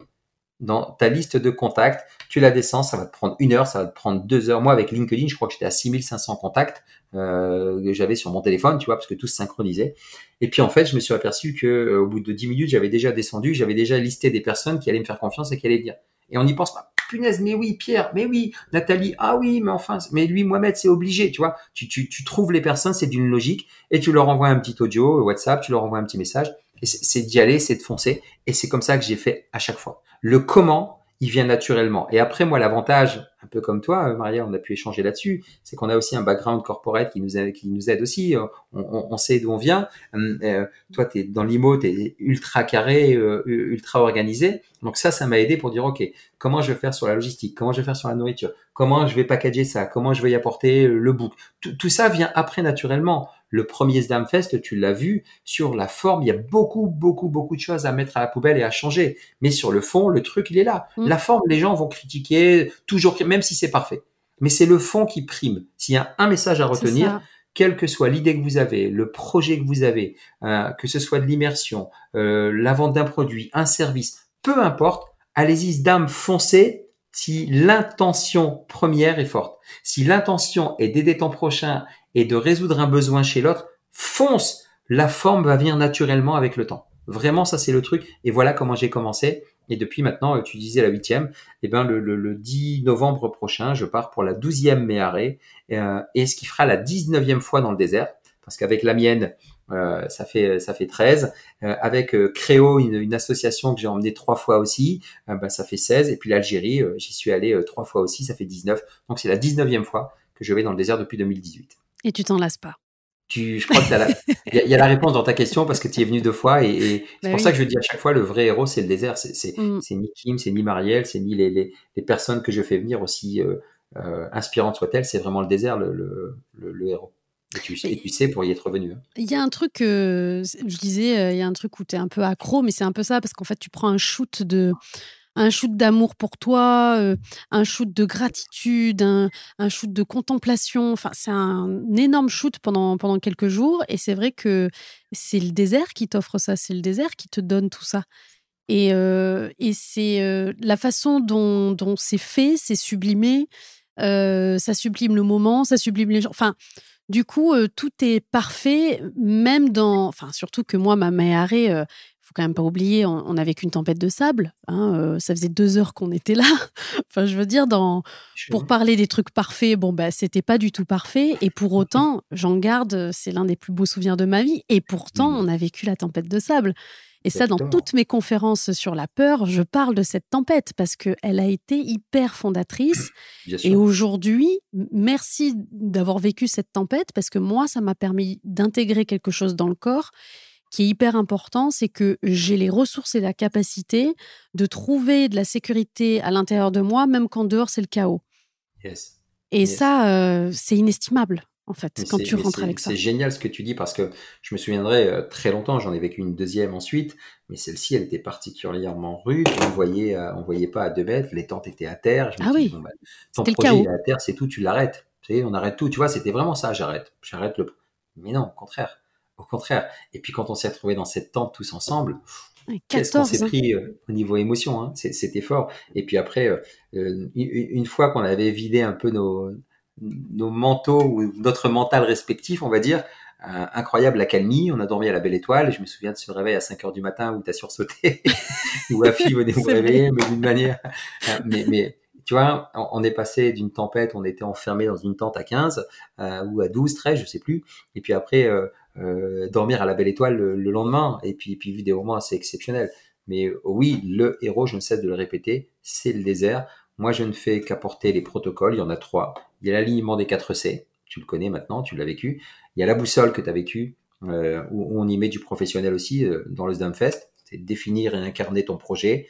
Dans ta liste de contacts, tu la descends, ça va te prendre une heure, ça va te prendre deux heures. Moi, avec LinkedIn, je crois que j'étais à 6500 contacts euh, que j'avais sur mon téléphone, tu vois, parce que tout se synchronisait. Et puis, en fait, je me suis aperçu que euh, au bout de 10 minutes, j'avais déjà descendu, j'avais déjà listé des personnes qui allaient me faire confiance et qui allaient dire. Et on n'y pense pas punaise, mais oui, Pierre, mais oui, Nathalie, ah oui, mais enfin, mais lui, Mohamed, c'est obligé, tu vois. Tu, tu, tu trouves les personnes, c'est d'une logique, et tu leur envoies un petit audio, WhatsApp, tu leur envoies un petit message, c'est d'y aller, c'est de foncer, et c'est comme ça que j'ai fait à chaque fois. Le comment, il vient naturellement. Et après, moi, l'avantage, un peu comme toi, Maria, on a pu échanger là-dessus, c'est qu'on a aussi un background corporate qui nous aide, qui nous aide aussi. On, sait d'où on vient. Euh, toi, tu es dans l'IMO, tu es ultra carré, euh, ultra organisé. Donc ça, ça m'a aidé pour dire, OK, comment je vais faire sur la logistique? Comment je vais faire sur la nourriture? Comment je vais packager ça? Comment je vais y apporter le book tout, tout ça vient après naturellement. Le premier Fest, tu l'as vu, sur la forme, il y a beaucoup, beaucoup, beaucoup de choses à mettre à la poubelle et à changer. Mais sur le fond, le truc, il est là. Mm. La forme, les gens vont critiquer, toujours, même si c'est parfait. Mais c'est le fond qui prime. S'il y a un message à retenir, quelle que soit l'idée que vous avez, le projet que vous avez, euh, que ce soit de l'immersion, euh, la vente d'un produit, un service, peu importe, allez-y, dame, foncez si l'intention première est forte. Si l'intention est d'aider ton prochain et de résoudre un besoin chez l'autre, fonce, la forme va venir naturellement avec le temps. Vraiment, ça c'est le truc. Et voilà comment j'ai commencé. Et depuis maintenant, euh, tu disais la huitième, eh ben le, le, 10 novembre prochain, je pars pour la douzième méarée, euh, et ce qui fera la 19e fois dans le désert, parce qu'avec la mienne, euh, ça fait ça fait 13. Euh, avec euh, Créo, une, une, association que j'ai emmené trois fois aussi, ben, ça fait 16. Et puis l'Algérie, j'y suis allé trois fois aussi, ça fait 19. Donc c'est la 19e fois que je vais dans le désert depuis 2018. Et tu t'en lasses pas tu, je crois qu'il y, y, a la réponse dans ta question parce que tu es venu deux fois et, et c'est bah pour ça que je dis à chaque fois le vrai héros c'est le désert. C'est mm. ni Kim, c'est ni Marielle, c'est ni les, les, les, personnes que je fais venir aussi euh, euh, inspirantes soient-elles. C'est vraiment le désert le, le, le, héros. Et tu, et tu, sais pour y être revenu. Hein. Il y a un truc, je disais, euh, il y a un truc où tu es un peu accro, mais c'est un peu ça parce qu'en fait tu prends un shoot de un shoot d'amour pour toi, euh, un shoot de gratitude, un, shoot de contemplation. Enfin, c'est un énorme shoot pendant, pendant quelques jours. Et c'est vrai que c'est le désert qui t'offre ça, c'est le désert qui te donne tout ça. Et, euh, et c'est euh, la façon dont, c'est fait, c'est sublimé. ça sublime le moment, ça sublime les gens. Enfin, du coup, tout est parfait, même dans. Enfin, surtout que moi, ma arrêt faut quand même pas oublier, on, avait qu'une tempête de sable. Hein, euh, ça faisait deux heures qu'on était là. (laughs) enfin, je veux dire, dans, pour parler des trucs parfaits, bon, bah, c'était pas du tout parfait. Et pour autant, j'en garde, c'est l'un des plus beaux souvenirs de ma vie. Et pourtant, mmh. on a vécu la tempête de sable. Et ça, dans toutes mes conférences sur la peur, je parle de cette tempête parce qu'elle a été hyper fondatrice. (clears throat) Et aujourd'hui, merci d'avoir vécu cette tempête parce que moi, ça m'a permis d'intégrer quelque chose dans le corps qui est hyper important, c'est que j'ai les ressources et la capacité de trouver de la sécurité à l'intérieur de moi, même quand dehors c'est le chaos. Et ça, euh, c'est inestimable. En fait, quand tu rentres avec ça. C'est génial ce que tu dis parce que je me souviendrai euh, très longtemps, j'en ai vécu une deuxième ensuite, mais celle-ci, elle était particulièrement rude. On voyait, euh, on voyait pas à deux mètres, les tentes étaient à terre. ah oui. Bah, ton projet le chaos. est à terre, c'est tout, tu l'arrêtes. Tu sais, on arrête tout. Tu vois, c'était vraiment ça. J'arrête, j'arrête le. Mais non, au contraire. Au contraire. Et puis quand on s'est retrouvé dans cette tente tous ensemble, qu'est-ce qu'on s'est pris euh, au niveau émotion hein C'était fort. Et puis après, euh, euh, une fois qu'on avait vidé un peu nos, nos manteaux ou notre mental respectif, on va dire, incroyable la calmie. On a dormi à la belle étoile. Je me souviens de ce réveil à 5 heures du matin où tu as sursauté, (laughs) où la (laughs) fille venait vous réveiller, mais d'une manière. mais, mais tu vois, on est passé d'une tempête, on était enfermé dans une tente à 15 ou à 12, 13, je sais plus. Et puis après, euh, dormir à la belle étoile le, lendemain et puis, puis vivre des moments assez exceptionnels. Mais euh, oui, le héros, je ne cesse de le répéter, c'est le désert. Moi, je ne fais qu'apporter les protocoles. Il y en a trois. Il y a l'alignement des 4 C. Tu le connais maintenant, tu l'as vécu. Il y a la boussole que tu as vécu, euh, où on y met du professionnel aussi dans le Fest. C'est définir et incarner ton projet,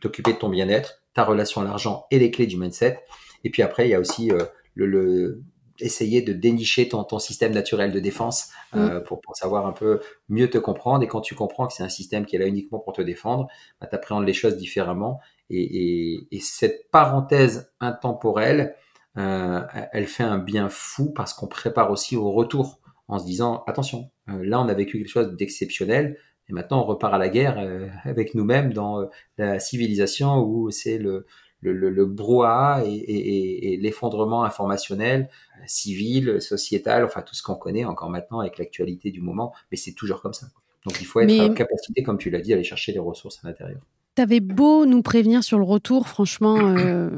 t'occuper de ton bien-être, ta relation à l'argent et les clés du mindset. Et puis après, il y a aussi le, le, essayer de dénicher ton, ton système naturel de défense euh, mm. pour, pour, savoir un peu mieux te comprendre. Et quand tu comprends que c'est un système qui est là uniquement pour te défendre, bah, tu appréhendes les choses différemment. Et, et, et cette parenthèse intemporelle, euh, elle fait un bien fou parce qu'on prépare aussi au retour en se disant, attention, euh, là on a vécu quelque chose d'exceptionnel. Et maintenant, on repart à la guerre euh, avec nous-mêmes dans euh, la civilisation où c'est le, le, le, le brouhaha et, et, et l'effondrement informationnel, euh, civil, sociétal, enfin tout ce qu'on connaît encore maintenant avec l'actualité du moment, mais c'est toujours comme ça. Donc il faut être en capacité, comme tu l'as dit, à aller chercher les ressources à l'intérieur. T'avais beau nous prévenir sur le retour, franchement, euh,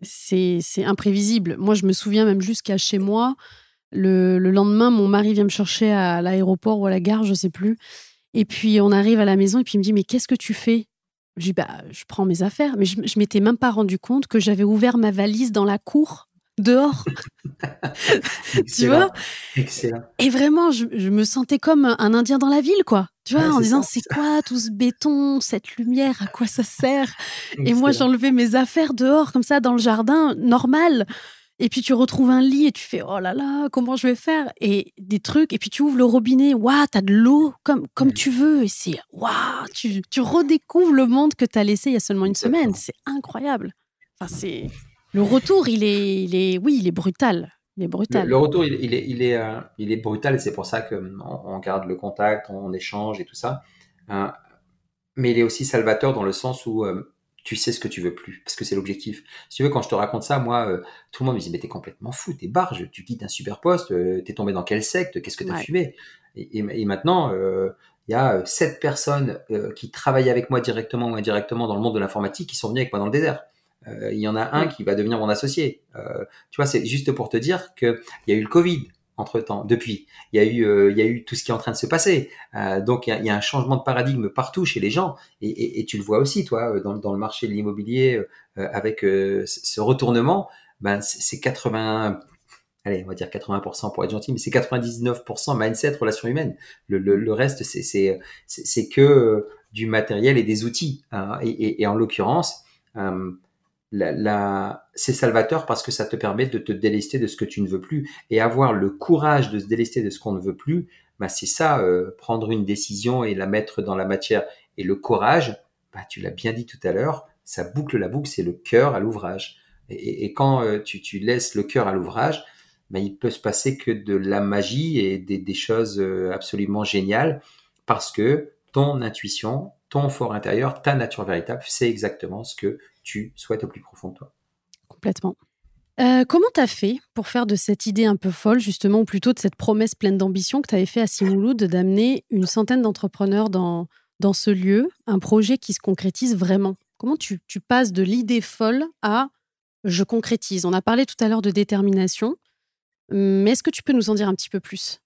c'est imprévisible. Moi, je me souviens même jusqu'à chez moi, le, le, lendemain, mon mari vient me chercher à l'aéroport ou à la gare, je sais plus. Et puis on arrive à la maison et puis il me dit mais qu'est-ce que tu fais? Je dis, bah, je prends mes affaires. Mais je, je m'étais même pas rendu compte que j'avais ouvert ma valise dans la cour, dehors. (laughs) tu vois? Excellent. Et vraiment, je, je, me sentais comme un Indien dans la ville, quoi. Tu vois, Ouais, en disant, c'est quoi tout ce béton, cette lumière, à quoi ça sert? Et moi, j'enlevais mes affaires dehors, comme ça, dans le jardin, normal. Et puis tu retrouves un lit et tu fais oh là là, comment je vais faire? Et des trucs, et puis tu ouvres le robinet, waouh, t'as de l'eau comme, comme Mm. tu veux. Et c'est waouh, tu, tu redécouvres le monde que t'as laissé il y a seulement une Exactement. semaine. C'est incroyable. Enfin, c'est. Le retour, il est, il est, oui, il est brutal. Il est Le, brutal. le retour, il, il est, il, est, euh, il est brutal c'est pour ça qu'on on garde le contact, on échange et tout ça. Euh, mais il est aussi salvateur dans le sens où euh, tu sais ce que tu veux plus, parce que c'est l'objectif. Si tu veux, quand je te raconte ça, moi, euh, tout le monde me dit, mais t'es complètement fou, t'es barge, tu quittes un super poste, euh, t'es tombé dans quelle secte, qu'est-ce que t'as Ouais. fumé? Et, et- et maintenant, euh, il y a euh, sept personnes euh, qui travaillent avec moi directement ou indirectement dans le monde de l'informatique qui sont venues avec moi dans le désert. Euh, Il y en a un qui va devenir mon associé. Euh, tu vois, c'est juste pour te dire que il y a eu le Covid entre temps, depuis. Il y a eu, euh, il y a eu tout ce qui est en train de se passer. Euh, donc il y, a, un changement de paradigme partout chez les gens, et, tu le vois aussi, toi, euh, dans, le marché de l'immobilier, avec ce retournement. Ben c'est c'est 80, allez, on va dire 80% pour être gentil, mais c'est 99% mindset, relation humaine. Le, reste, c'est que du matériel et des outils. hein. Et en l'occurrence. euh, c'est salvateur parce que ça te permet de te délester de ce que tu ne veux plus et avoir le courage de se délester de ce qu'on ne veut plus. Bah c'est ça, euh, prendre une décision et la mettre dans la matière. Et le courage, bah tu l'as bien dit tout à l'heure, ça boucle la boucle, c'est le cœur à l'ouvrage. Et, quand euh, tu, laisses le cœur à l'ouvrage, bah, il peut se passer que de la magie et des, des choses euh, absolument géniales parce que ton intuition, ton fort intérieur, ta nature véritable, c'est exactement ce que tu souhaites au plus profond de toi. Complètement. Euh, comment t'as fait pour faire de cette idée un peu folle, justement, ou plutôt de cette promesse pleine d'ambition que tu avais fait à Simouloud d'amener une centaine d'entrepreneurs dans, dans ce lieu, un projet qui se concrétise vraiment? Comment tu, tu passes de l'idée folle à je concrétise On a parlé tout à l'heure de détermination, mais est-ce que tu peux nous en dire un petit peu plus?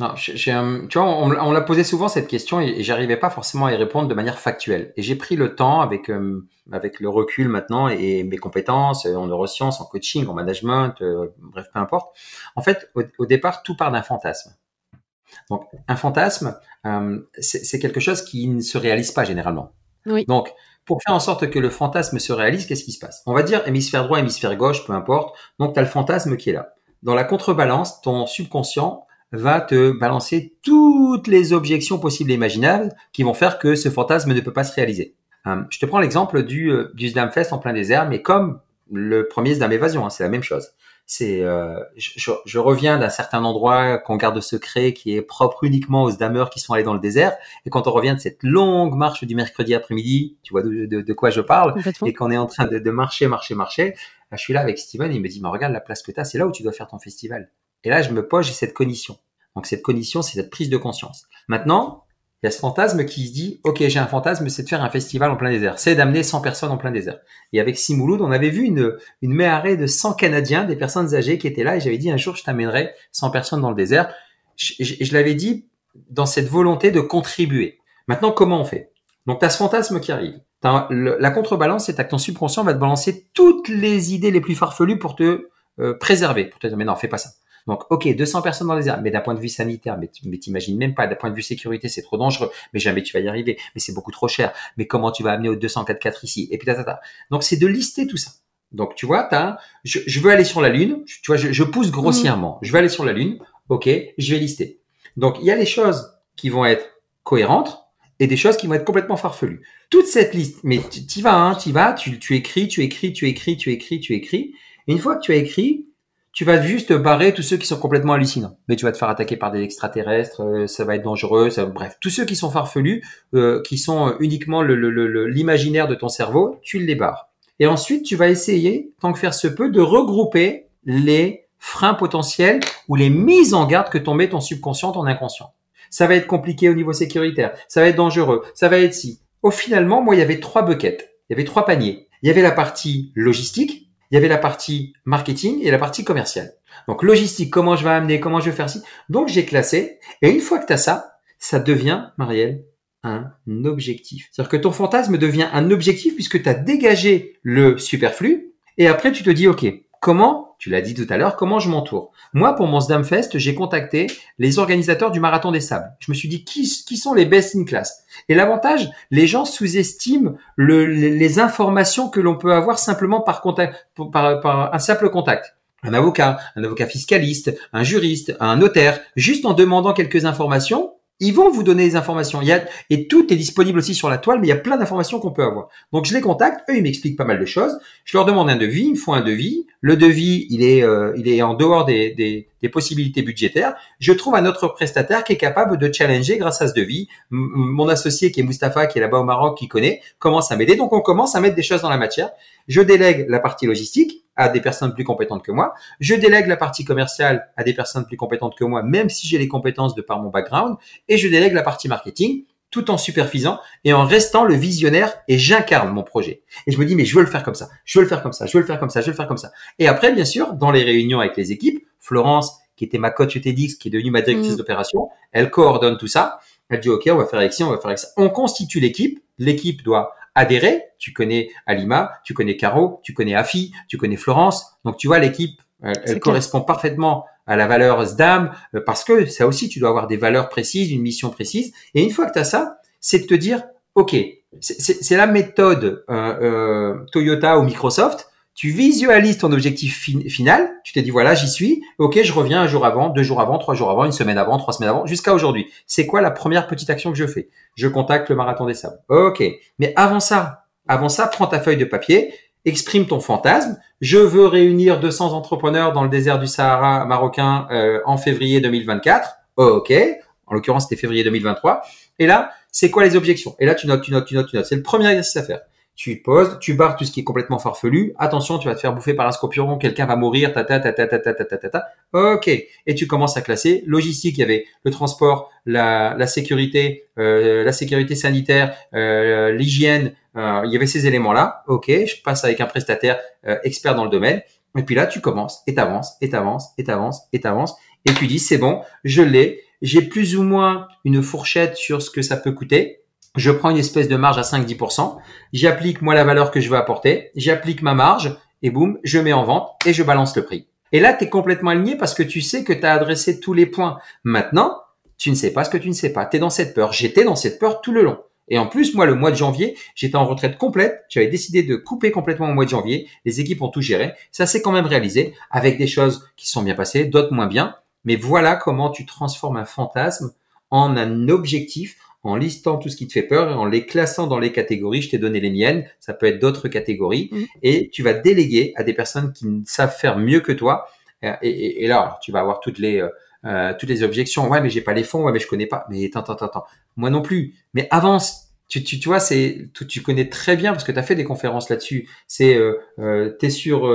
Non, j'ai- j'ai un- tu vois, on, l'a- on l'a posé souvent cette question et, et j'arrivais pas forcément à y répondre de manière factuelle. Et j'ai pris le temps avec euh, avec le recul maintenant et, mes compétences euh, en neurosciences, en coaching, en management, euh, bref, peu importe. En fait, au, au départ, tout part d'un fantasme. Donc, un fantasme, euh, c'est c'est quelque chose qui ne se réalise pas généralement. Oui. Donc, pour faire en sorte que le fantasme se réalise, qu'est-ce qui se passe? On va dire hémisphère droit, hémisphère gauche, peu importe. Donc, tu as le fantasme qui est là. Dans la contrebalance, ton subconscient va te balancer toutes les objections possibles et imaginables qui vont faire que ce fantasme ne peut pas se réaliser. Euh, je te prends l'exemple du, euh, du Slamfest en plein désert, mais comme le premier Slam Évasion, hein, c'est la même chose. C'est, euh, je, reviens d'un certain endroit qu'on garde secret, qui est propre uniquement aux Slameurs qui sont allés dans le désert, et quand on revient de cette longue marche du mercredi après-midi, tu vois de, de- de quoi je parle, et qu'on est en train de, de marcher, marcher, marcher, là, je suis là avec Steven, il me dit, mais regarde la place que tu as, c'est là où tu dois faire ton festival. Et là, je me pose, j'ai cette cognition. Donc cette cognition, c'est cette prise de conscience. Maintenant, il y a ce fantasme qui se dit, ok, j'ai un fantasme, c'est de faire un festival en plein désert, c'est d'amener 100 personnes en plein désert. Et avec Simouloud, on avait vu une, une méharée de 100 Canadiens, des personnes âgées qui étaient là, et j'avais dit, un jour, je t'amènerai 100 personnes dans le désert. Je, je- l'avais dit dans cette volonté de contribuer. Maintenant, comment on fait? Donc, tu as ce fantasme qui arrive. La contrebalance, c'est que ton subconscient va te balancer toutes les idées les plus farfelues pour te euh, préserver, pour te dire, mais non, fais pas ça. Donc, ok, 200 personnes dans le désert, mais d'un point de vue sanitaire, mais t'imagines même pas, d'un point de vue sécurité, c'est trop dangereux, mais jamais tu vas y arriver, mais c'est beaucoup trop cher, mais comment tu vas amener au 204 ici, et puis tatata. Donc, c'est de lister tout ça. Donc, tu vois, t'as, je, je veux aller sur la Lune, tu vois, je, je pousse grossièrement, je veux aller sur la Lune, ok, je vais lister. Donc, il y a les choses qui vont être cohérentes et des choses qui vont être complètement farfelues. Toute cette liste, mais tu y vas, hein, tu vas, tu, tu écris, tu écris, tu écris, tu écris, tu écris. Et une fois que tu as écrit, tu vas juste barrer tous ceux qui sont complètement hallucinants. Mais tu vas te faire attaquer par des extraterrestres, euh, ça va être dangereux, ça, bref, tous ceux qui sont farfelus, euh, qui sont uniquement le- le- l'imaginaire de ton cerveau, tu les barres. Et ensuite, tu vas essayer, tant que faire se peut, de regrouper les freins potentiels ou les mises en garde que t'en met ton subconscient, ton inconscient. Ça va être compliqué au niveau sécuritaire, ça va être dangereux, ça va être si. Au finalement, moi, il y avait trois buckets, il y avait trois paniers. Il y avait la partie logistique, il y avait la partie marketing et la partie commerciale. Donc logistique, comment je vais amener, comment je vais faire ci. Donc j'ai classé. Et une fois que tu as ça, ça devient, Marielle, un objectif. C'est-à-dire que ton fantasme devient un objectif puisque tu as dégagé le superflu et après tu te dis, OK, comment, tu l'as dit tout à l'heure, comment je m'entoure? Moi, pour mon Sdamfest, j'ai contacté les organisateurs du Marathon des Sables. Je me suis dit, qui, sont les best in class? Et l'avantage, les gens sous-estiment le, les, informations que l'on peut avoir simplement par, contact, par un simple contact. Un avocat, un avocat fiscaliste, un juriste, un notaire, juste en demandant quelques informations, ils vont vous donner des informations. Y a, et tout est disponible aussi sur la toile, mais il y a plein d'informations qu'on peut avoir. Donc je les contacte, eux ils m'expliquent pas mal de choses. Je leur demande un devis, ils me font un devis. Le devis, il est, euh, il est en dehors des, des, des, possibilités budgétaires. Je trouve un autre prestataire qui est capable de challenger grâce à ce devis. mon associé qui est Mustapha, qui est là-bas au Maroc, qui connaît, commence à m'aider. Donc on commence à mettre des choses dans la matière. Je délègue la partie logistique à des personnes plus compétentes que moi. Je délègue la partie commerciale à des personnes plus compétentes que moi, même si j'ai les compétences de par mon background. Et je délègue la partie marketing tout en supervisant et en restant le visionnaire et j'incarne mon projet. Et je me dis, mais je veux le faire comme ça, je veux le faire comme ça, je veux le faire comme ça, je veux le faire comme ça. Et après, bien sûr, dans les réunions avec les équipes, Florence, qui était ma coach TEDx, qui est devenue ma directrice mmh. d'opération, elle coordonne tout ça. Elle dit, OK, on va faire avec ci, on va faire avec ça. On constitue l'équipe. L'équipe doit adhérer. Tu connais Alima, tu connais Caro, tu connais Afi, tu connais Florence. Donc tu vois l'équipe, elle, correspond parfaitement à la valeur SDAM euh, parce que ça aussi tu dois avoir des valeurs précises, une mission précise. Et une fois que tu as ça, c'est de te dire ok, c'est la méthode euh, euh, Toyota ou Microsoft tu visualises ton objectif final, tu te dis voilà, j'y suis, ok, je reviens un jour avant, deux jours avant, trois jours avant, une semaine avant, trois semaines avant, jusqu'à aujourd'hui. C'est quoi la première petite action que je fais? Je contacte le marathon des sables. Ok, mais avant ça, avant ça, prends ta feuille de papier, exprime ton fantasme. Je veux réunir 200 entrepreneurs dans le désert du Sahara marocain euh, en février 2024. Ok, en l'occurrence c'était février 2023. Et là, c'est quoi les objections? Et là, tu notes, tu notes, tu notes, tu notes. C'est le premier exercice à faire tu poses, tu barres tout ce qui est complètement farfelu. Attention, tu vas te faire bouffer par un scorpion, quelqu'un va mourir, ta ta ta ta ta ta ta ta ta. Ok. Et tu commences à classer. Logistique, il y avait le transport, la, la sécurité, euh, la sécurité sanitaire, euh, l'hygiène. Euh, il y avait ces éléments-là. Ok. Je passe avec un prestataire euh, expert dans le domaine. Et puis là, tu commences et t'avances et t'avances et t'avances et t'avances et tu dis c'est bon, je l'ai. J'ai plus ou moins une fourchette sur ce que ça peut coûter je prends une espèce de marge à 5-10%, j'applique moi la valeur que je veux apporter, j'applique ma marge et boum, je mets en vente et je balance le prix. Et là, tu es complètement aligné parce que tu sais que tu as adressé tous les points. Maintenant, tu ne sais pas ce que tu ne sais pas. Tu es dans cette peur. J'étais dans cette peur tout le long. Et en plus, moi, le mois de janvier, j'étais en retraite complète. J'avais décidé de couper complètement au mois de janvier. Les équipes ont tout géré. Ça s'est quand même réalisé avec des choses qui sont bien passées, d'autres moins bien. Mais voilà comment tu transformes un fantasme en un objectif, en listant tout ce qui te fait peur et en les classant dans les catégories. Je t'ai donné les miennes, ça peut être d'autres catégories. Mm. Et tu vas déléguer à des personnes qui savent faire mieux que toi. Et, là, tu vas avoir toutes les euh, euh, toutes les objections. Ouais, mais j'ai pas les fonds. Ouais, mais je connais pas. Mais attends, attends, attends. Moi non plus. Mais avance. Tu, tu, tu vois, c'est tu, tu connais très bien parce que tu as fait des conférences là-dessus. C'est euh, euh, t'es sur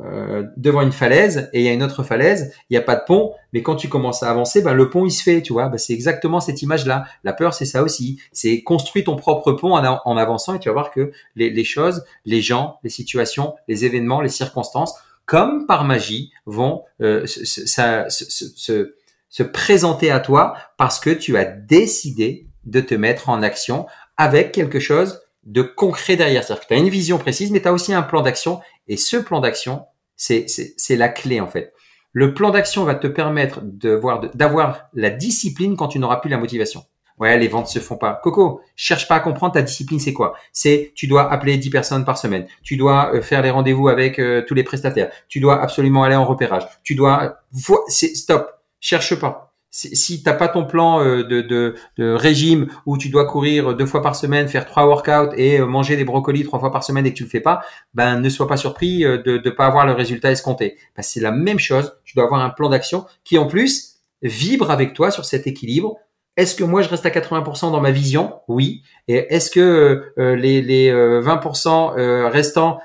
euh, devant une falaise et il y a une autre falaise, il n'y a pas de pont, mais quand tu commences à avancer, ben, le pont il se fait, tu vois. Ben, c'est exactement cette image-là. La peur, c'est ça aussi. C'est construire ton propre pont en, avançant et tu vas voir que les, choses, les gens, les situations, les événements, les circonstances, comme par magie, vont euh, se présenter à toi parce que tu as décidé de te mettre en action avec quelque chose de concret derrière. C'est-à-dire que tu as une vision précise, mais tu as aussi un plan d'action. Et ce plan d'action, c'est, la clé en fait. Le plan d'action va te permettre d'avoir la discipline quand tu n'auras plus la motivation. Ouais, les ventes se font pas. Coco, cherche pas à comprendre ta discipline, c'est quoi? C'est tu dois appeler 10 personnes par semaine. Tu dois euh, faire les rendez-vous avec euh, tous les prestataires. Tu dois absolument aller en repérage. Tu dois stop. Cherche pas si t'as pas ton plan euh, de, de, de, régime où tu dois courir deux fois par semaine, faire trois workouts et euh, manger des brocolis trois fois par semaine et que tu le fais pas, ben ne sois pas surpris euh, de ne pas avoir le résultat escompté. Ben, c'est la même chose. Tu dois avoir un plan d'action qui en plus vibre avec toi sur cet équilibre. Est-ce que moi je reste à 80% dans ma vision? Oui. Et est-ce que les, les 20% restants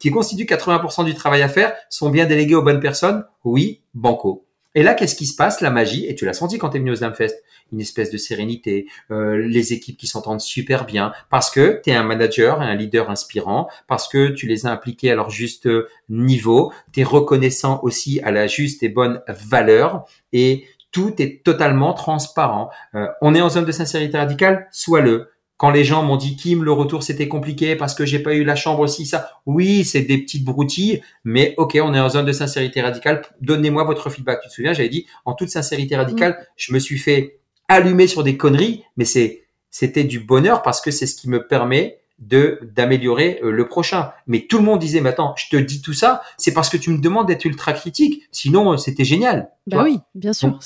qui constituent 80% du travail à faire sont bien délégués aux bonnes personnes? Oui. Banco. Et là, qu'est-ce qui se passe? La magie, et tu l'as senti quand tu es venu au Slamfest, une espèce de sérénité, euh, les équipes qui s'entendent super bien, parce que tu es un manager, un leader inspirant, parce que tu les as impliqués à leur juste niveau, tu es reconnaissant aussi à la juste et bonne valeur, et tout est totalement transparent. Euh, on est en zone de sincérité radicale, soit le. Quand les gens m'ont dit Kim, le retour c'était compliqué parce que j'ai pas eu la chambre aussi, ça. Oui, c'est des petites broutilles, mais ok, on est en zone de sincérité radicale. Donnez-moi votre feedback. Tu te souviens, j'avais dit en toute sincérité radicale, mm. je me suis fait allumer sur des conneries, mais c'est c'était du bonheur parce que c'est ce qui me permet de d'améliorer euh, le prochain. Mais tout le monde disait, mais attends, je te dis tout ça, c'est parce que tu me demandes d'être ultra critique. Sinon, euh, c'était génial. Bah oui, bien sûr.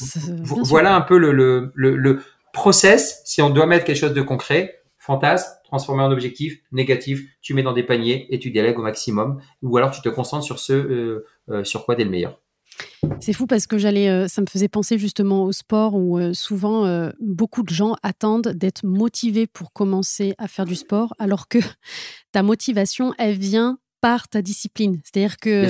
voilà un peu le, le, le, process. Si on doit mettre quelque chose de concret, fantasme, transformer en objectif, négatif, tu mets dans des paniers et tu délègues au maximum. Ou alors tu te concentres sur ce euh, sur quoi tu es le meilleur. C'est fou parce que j'allais, euh, ça me faisait penser justement au sport où euh, souvent euh, beaucoup de gens attendent d'être motivés pour commencer à faire du sport, alors que (laughs) ta motivation, elle vient par ta discipline. C'est-à-dire que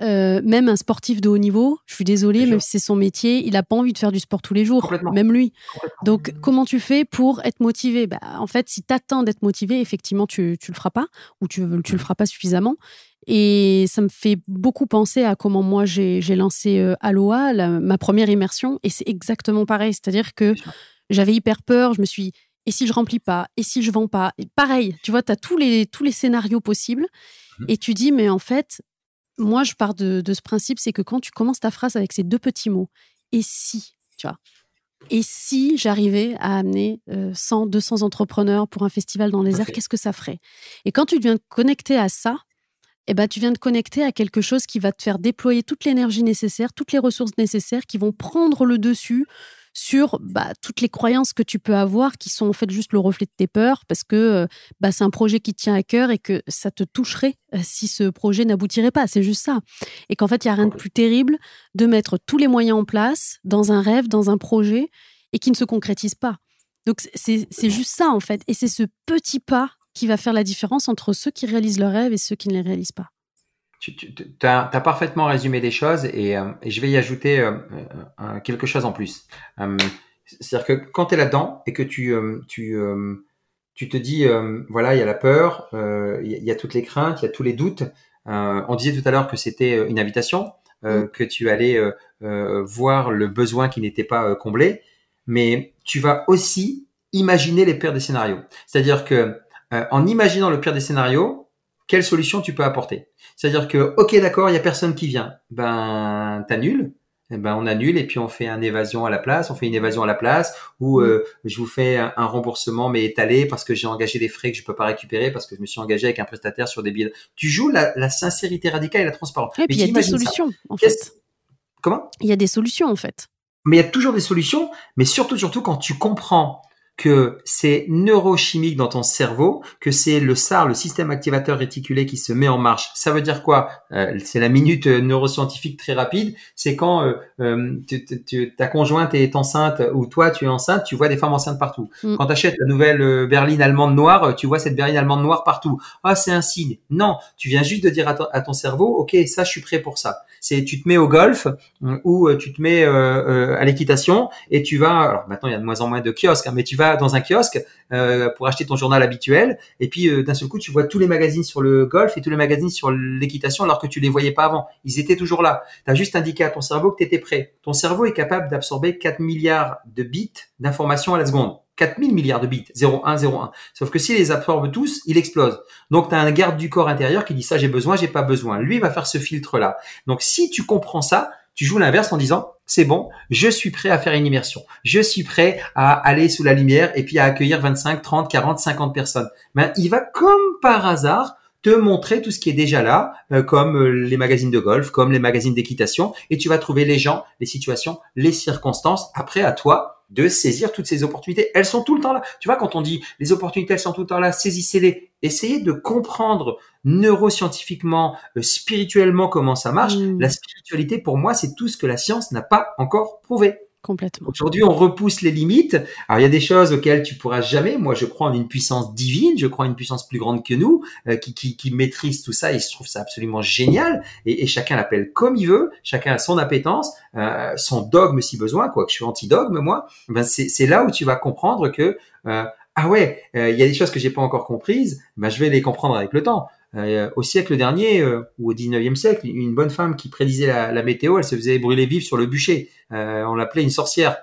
même un sportif de haut niveau, je suis désolée, même si c'est son métier, il n'a pas envie de faire du sport tous les jours, même lui. Donc, comment tu fais pour être motivé? Bah, En fait, si tu attends d'être motivé, effectivement, tu ne le feras pas ou tu ne le feras pas suffisamment. Et ça me fait beaucoup penser à comment moi j'ai lancé euh, Aloha, ma première immersion, et c'est exactement pareil. C'est-à-dire que j'avais hyper peur, je me suis et si je remplis pas? Et si je vends pas? Et Pareil, tu vois, tu as tous les, tous les scénarios possibles mmh. et tu dis, mais en fait, moi je pars de, ce principe, c'est que quand tu commences ta phrase avec ces deux petits mots, et si, tu vois, et si j'arrivais à amener 100, euh, 200 entrepreneurs pour un festival dans les airs, qu'est-ce que ça ferait? Et quand tu viens te connecter à ça, eh ben, tu viens de connecter à quelque chose qui va te faire déployer toute l'énergie nécessaire, toutes les ressources nécessaires qui vont prendre le dessus sur bah, toutes les croyances que tu peux avoir qui sont en fait juste le reflet de tes peurs parce que euh, bah, c'est un projet qui tient à cœur et que ça te toucherait euh, si ce projet n'aboutirait pas. C'est juste ça. Et qu'en fait, il n'y a rien de plus terrible de mettre tous les moyens en place dans un rêve, dans un projet et qui ne se concrétise pas. Donc c'est juste ça en fait. Et c'est ce petit pas qui va faire la différence entre ceux qui réalisent leurs rêves et ceux qui ne les réalisent pas. Tu, as, parfaitement résumé les choses et, euh, je vais y ajouter euh, euh, quelque chose en plus. C'est-à-dire que quand tu es là-dedans et que tu, tu, tu te dis, voilà, il y a la peur, il y, a toutes les craintes, il y a tous les doutes. on disait tout à l'heure que c'était une invitation, mm. que tu allais voir le besoin qui n'était pas comblé, mais tu vas aussi imaginer les pires des scénarios. C'est-à-dire que en imaginant le pire des scénarios, quelle solution tu peux apporter? C'est-à-dire que, ok, d'accord, il y a personne qui vient. Ben, t'annules. Eh ben, on annule et puis on fait un évasion à la place. On fait une évasion à la place ou mm. euh, je vous fais un, remboursement mais étalé parce que j'ai engagé des frais que je peux pas récupérer parce que je me suis engagé avec un prestataire sur des billets. Tu joues la, sincérité radicale et la transparence. Et puis il y a des solutions en fait. Comment? Il y a des solutions en fait. Mais il y a toujours des solutions, mais surtout, surtout quand tu comprends que c'est neurochimique dans ton cerveau, que c'est le SAR, le système activateur réticulé qui se met en marche. Ça veut dire quoi? Euh, C'est la minute euh, neuroscientifique très rapide. C'est quand euh, ta conjointe est enceinte ou toi tu es enceinte, tu vois des femmes enceintes partout. Mm. Quand tu achètes la nouvelle berline allemande noire, tu vois cette berline allemande noire partout. Ah, c'est un signe. Non, tu viens juste de dire à ton, à ton cerveau, ok, ça je suis prêt pour ça. C'est tu te mets au golf ou tu te mets à l'équitation et tu vas. Alors maintenant il y a de moins en moins de kiosques, hein, mais tu vas dans un kiosque euh, pour acheter ton journal habituel, et puis euh, d'un seul coup, tu vois tous les magazines sur le golf et tous les magazines sur l'équitation alors que tu les voyais pas avant. Ils étaient toujours là. Tu as juste indiqué à ton cerveau que tu étais prêt. Ton cerveau est capable d'absorber 4 milliards de bits d'informations à la seconde. 4000 milliards de bits, 0101. Sauf que s'il les absorbe tous, il explose. Donc tu as un garde du corps intérieur qui dit ça j'ai besoin, j'ai pas besoin. Lui va faire ce filtre là. Donc si tu comprends ça, tu joues l'inverse en disant c'est bon, je suis prêt à faire une immersion. Je suis prêt à aller sous la lumière et puis à accueillir 25, 30, 40, 50 personnes. Ben, il va comme par hasard te montrer tout ce qui est déjà là, euh, comme euh, les magazines de golf, comme les magazines d'équitation, et tu vas trouver les gens, les situations, les circonstances. Après, à toi de saisir toutes ces opportunités. Elles sont tout le temps là. Tu vois, quand on dit les opportunités, elles sont tout le temps là, saisissez-les. Essayez de comprendre neuroscientifiquement, euh, spirituellement comment ça marche. Mmh. La spiritualité, pour moi, c'est tout ce que la science n'a pas encore prouvé. Complètement. Aujourd'hui, on repousse les limites. Alors, il y a des choses auxquelles tu pourras jamais. Moi, je crois en une puissance divine. Je crois en une puissance plus grande que nous, euh, qui, qui, qui, maîtrise tout ça. Et je trouve ça absolument génial. Et, et chacun l'appelle comme il veut. Chacun a son appétence, euh, son dogme si besoin. Quoi que je suis anti-dogme, moi. Ben, c'est là où tu vas comprendre que euh, ah ouais, euh, il y a des choses que j'ai pas encore comprises. Ben, je vais les comprendre avec le temps. Euh, au siècle dernier euh, ou au 19e siècle, une bonne femme qui prédisait la, météo, elle se faisait brûler vive sur le bûcher. Euh, on l'appelait une sorcière.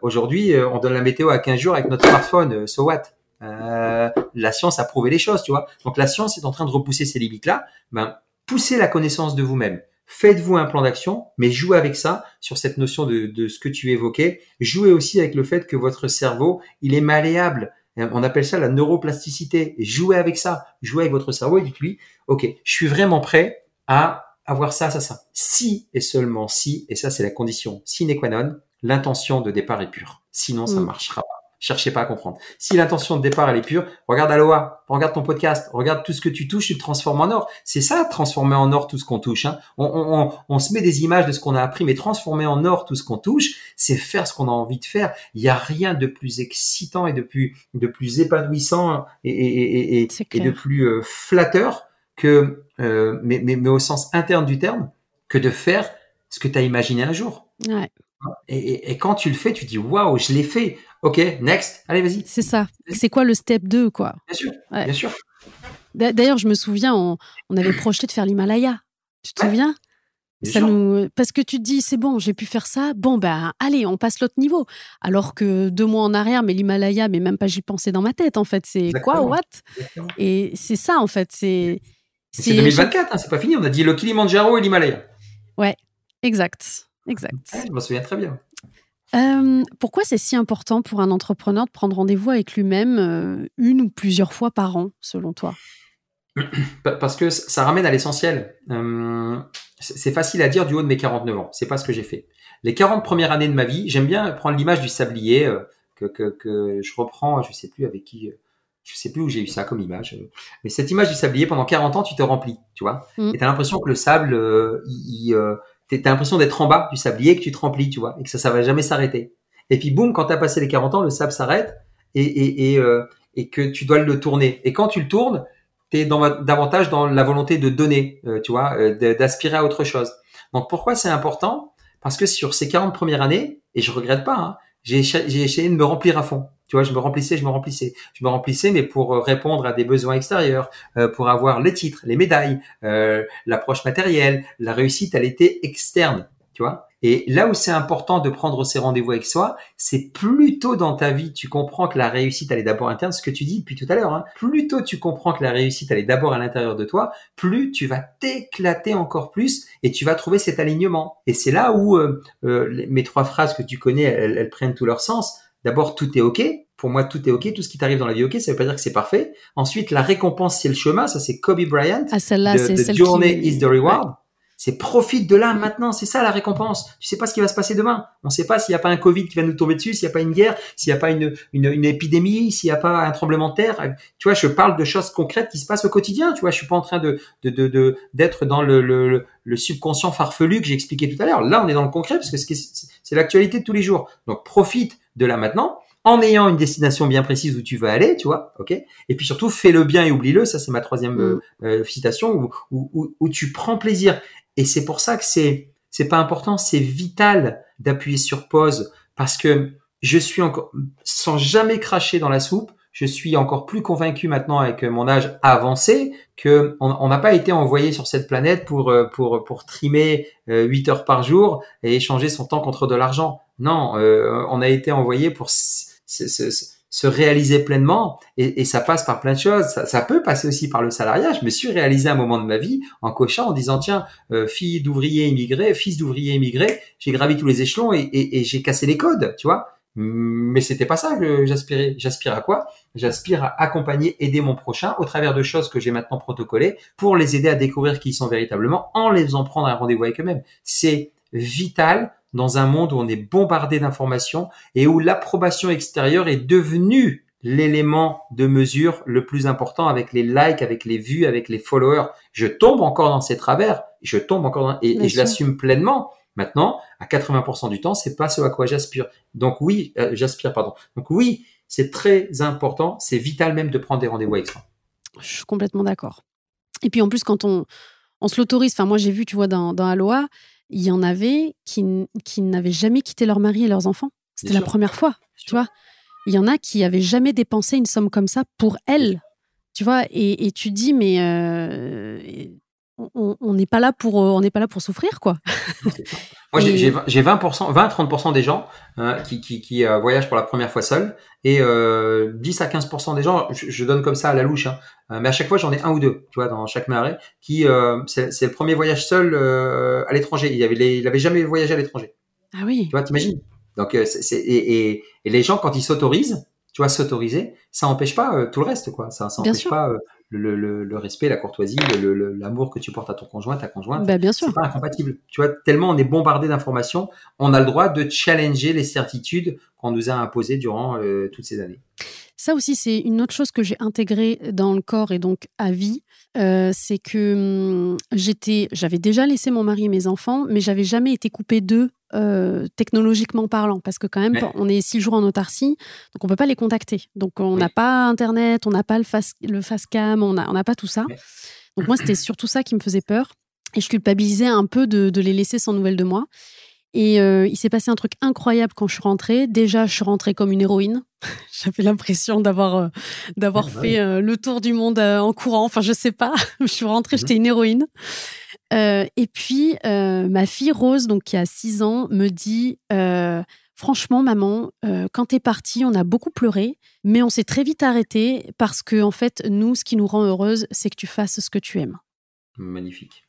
Aujourd'hui, on donne la météo à 15 jours avec notre smartphone. so what? La science a prouvé les choses, tu vois. Donc la science est en train de repousser ces limites-là. Ben, poussez la connaissance de vous-même. Faites-vous un plan d'action, mais jouez avec ça sur cette notion de, de ce que tu évoquais. Jouez aussi avec le fait que votre cerveau, il est malléable. On appelle ça la neuroplasticité. Jouez avec ça. Jouez avec votre cerveau et dites-lui, OK, je suis vraiment prêt à avoir ça, ça, ça. Si et seulement si, et ça c'est la condition sine qua non, l'intention de départ est pure. Sinon, ça ne mm. marchera pas. Cherchez pas à comprendre. Si l'intention de départ elle est pure, regarde Aloha, regarde ton podcast, regarde tout ce que tu touches, tu te transformes en or. C'est ça, transformer en or tout ce qu'on touche. Hein. On, on, on, se met des images de ce qu'on a appris, mais transformer en or tout ce qu'on touche, c'est faire ce qu'on a envie de faire. Il n'y a rien de plus excitant et de plus, de plus épanouissant et, et, et, et de plus euh, flatteur que, euh, mais, mais, mais au sens interne du terme, que de faire ce que tu as imaginé un jour. Ouais. Et, et, quand tu le fais, tu dis waouh, je l'ai fait. Ok, next, allez, vas-y. C'est ça. C'est quoi le step 2, quoi? Bien sûr, bien sûr. D'ailleurs, je me souviens, on, avait projeté de faire l'Himalaya. Tu te souviens? Ça nous... Parce que tu te dis, c'est bon, j'ai pu faire ça. Bon, ben, allez, on passe l'autre niveau. Alors que deux mois en arrière, mais l'Himalaya, mais même pas j'y pensais dans ma tête, en fait. C'est quoi, what? Et c'est ça, en fait. C'est c'est 2024, hein, c'est pas fini. On a dit le Kilimanjaro et l'Himalaya. Ouais, exact. Exact. je m'en souviens très bien. Euh, pourquoi c'est si important pour un entrepreneur de prendre rendez-vous avec lui-même euh, une ou plusieurs fois par an, selon toi? (clears throat) Parce que ça ramène à l'essentiel. Euh, c'est facile à dire du haut de mes 49 ans. C'est pas ce que j'ai fait. Les 40 premières années de ma vie, j'aime bien prendre l'image du sablier que, que, je reprends, je sais plus avec qui, je sais plus où j'ai eu ça comme image. Mais cette image du sablier, pendant 40 ans, tu te remplis, tu vois. Mm. Et tu as l'impression que le sable, il, t'as l'impression d'être en bas du sablier, que tu te remplis, tu vois, et que ça, ça va jamais s'arrêter. Et puis boum, quand t'as passé les 40 ans, le sable s'arrête et, et, et, euh, et, que tu dois le tourner. Et quand tu le tournes, t'es dans, davantage dans la volonté de donner, euh, tu vois, euh, d'aspirer à autre chose. Donc pourquoi c'est important? Parce que sur ces 40 premières années, et je regrette pas, hein, j'ai essayé de me remplir à fond. Tu vois, je me remplissais, je me remplissais, je me remplissais, mais pour euh, répondre à des besoins extérieurs, euh, pour avoir les titres, les médailles, euh, l'approche matérielle, la réussite, elle était externe, tu vois. Et là où c'est important de prendre ces rendez-vous avec soi, c'est plutôt dans ta vie, tu comprends que la réussite, elle est d'abord interne, ce que tu dis depuis tout à l'heure. Hein. Plus tôt tu comprends que la réussite, elle est d'abord à l'intérieur de toi, plus tu vas t'éclater encore plus et tu vas trouver cet alignement. Et c'est là où mes trois phrases que tu connais, elles prennent tout leur sens D'abord, tout est OK. Pour moi, tout est OK. Tout ce qui t'arrive dans la vie, OK. Ça veut pas dire que c'est parfait. Ensuite, la récompense, c'est le chemin. Ça, c'est Kobe Bryant. Ah, celle-là, c'est celle journey is the reward. C'est profite de là maintenant. C'est ça la récompense. Tu sais pas ce qui va se passer demain. On sait pas s'il n'y a pas un Covid qui va nous tomber dessus, s'il n'y a pas une guerre, s'il n'y a pas une, une, une épidémie, s'il n'y a pas un tremblement de terre. Tu vois, je parle de choses concrètes qui se passent au quotidien. Tu vois, je suis pas en train de, de, de, d'être dans le, le, le, subconscient farfelu que j'ai expliqué tout à l'heure. Là, on est dans le concret parce que c'est l'actualité de tous les jours. Donc, profite de là maintenant en ayant une destination bien précise où tu veux aller, tu vois, ok. Et puis surtout, fais-le bien et oublie-le. Ça, c'est ma troisième mm. euh, euh, citation où, où, où, tu prends plaisir. Et c'est pour ça que c'est c'est pas important, c'est vital d'appuyer sur pause parce que je suis encore sans jamais cracher dans la soupe. Je suis encore plus convaincu maintenant avec mon âge avancé que on n'a pas été envoyé sur cette planète pour euh, pour pour trimer 8 heures par jour et échanger son temps contre de l'argent. Non, euh, on a été envoyé pour se, réaliser pleinement et, ça passe par plein de choses. Ça, peut passer aussi par le salariat. Je me suis réalisé un moment de ma vie en cochant, en disant tiens, euh, fille d'ouvrier immigré, fils d'ouvrier immigré, j'ai gravi tous les échelons et, j'ai cassé les codes, tu vois. Mais c'était pas ça que j'aspirais. J'aspire à quoi? J'aspire à accompagner, aider mon prochain au travers de choses que j'ai maintenant protocolées pour les aider à découvrir qui ils sont véritablement en les faisant prendre un rendez-vous avec eux-mêmes. C'est vital dans un monde où on est bombardé d'informations et où l'approbation extérieure est devenue l'élément de mesure le plus important avec les likes, avec les vues, avec les followers. Je tombe encore dans ces travers, je tombe encore dans, et, je l'assume pleinement. Maintenant, à 80% du temps, c'est pas ce à quoi j'aspire. Donc oui, euh, j'aspire, pardon. Donc oui, c'est très important, c'est vital même de prendre des rendez-vous avec soi. Je suis complètement d'accord. Et puis en plus, quand on, on se l'autorise, enfin moi j'ai vu, tu vois, dans, dans Aloha, il y en avait qui, qui n'avaient jamais quitté leur mari et leurs enfants. C'était la première fois, tu vois. Il y en a qui avaient jamais dépensé une somme comme ça pour elles, Tu vois, et, et tu dis, mais on n'est pas là pour on n'est pas là pour souffrir quoi. (laughs) Moi j'ai 20%, 20-30% des gens hein, qui, qui, qui euh, voyagent pour la première fois seuls et euh, 10 à 15% des gens, je, donne comme ça à la louche, hein, euh, mais à chaque fois j'en ai un ou deux, tu vois, dans chaque marée, qui euh, c'est le premier voyage seul à l'étranger. Il avait il avait jamais voyagé à l'étranger. Ah oui. Tu vois, t'imagines? Donc c'est et, et, et, les gens quand ils s'autorisent, tu vois, s'autoriser, ça n'empêche pas tout le reste, quoi. Ça, ça empêche pas le, respect, la courtoisie, l'amour que tu portes à ton conjoint, ta conjointe. Bah, bien sûr. C'est pas incompatible. Tu vois, tellement on est bombardé d'informations, on a le droit de challenger les certitudes qu'on nous a imposées durant euh, toutes ces années. Ça aussi, c'est une autre chose que j'ai intégrée dans le corps et donc à vie. Euh, c'est que hum, j'étais, j'avais déjà laissé mon mari et mes enfants, mais j'avais jamais été coupée d'eux euh, technologiquement parlant, parce que quand même, on est six jours en autarcie, donc on peut pas les contacter. Donc on n'a pas Internet, on n'a pas le face, le face cam, on n'a on a pas tout ça. Donc moi, c'était surtout ça qui me faisait peur. Et je culpabilisais un peu de, de les laisser sans nouvelles de moi. Et euh, il s'est passé un truc incroyable quand je suis rentrée. Déjà, je suis rentrée comme une héroïne. (laughs) J'avais l'impression d'avoir euh, d'avoir ah, bah fait le tour du monde en courant. Enfin, je sais pas. (laughs) je suis rentrée, mmh j'étais une héroïne. Et puis, ma fille Rose, donc qui a 6 ans, me dit Franchement, maman, quand t'es partie, on a beaucoup pleuré, mais on s'est très vite arrêté parce que, en fait, nous, ce qui nous rend heureuse, c'est que tu fasses ce que tu aimes. Magnifique.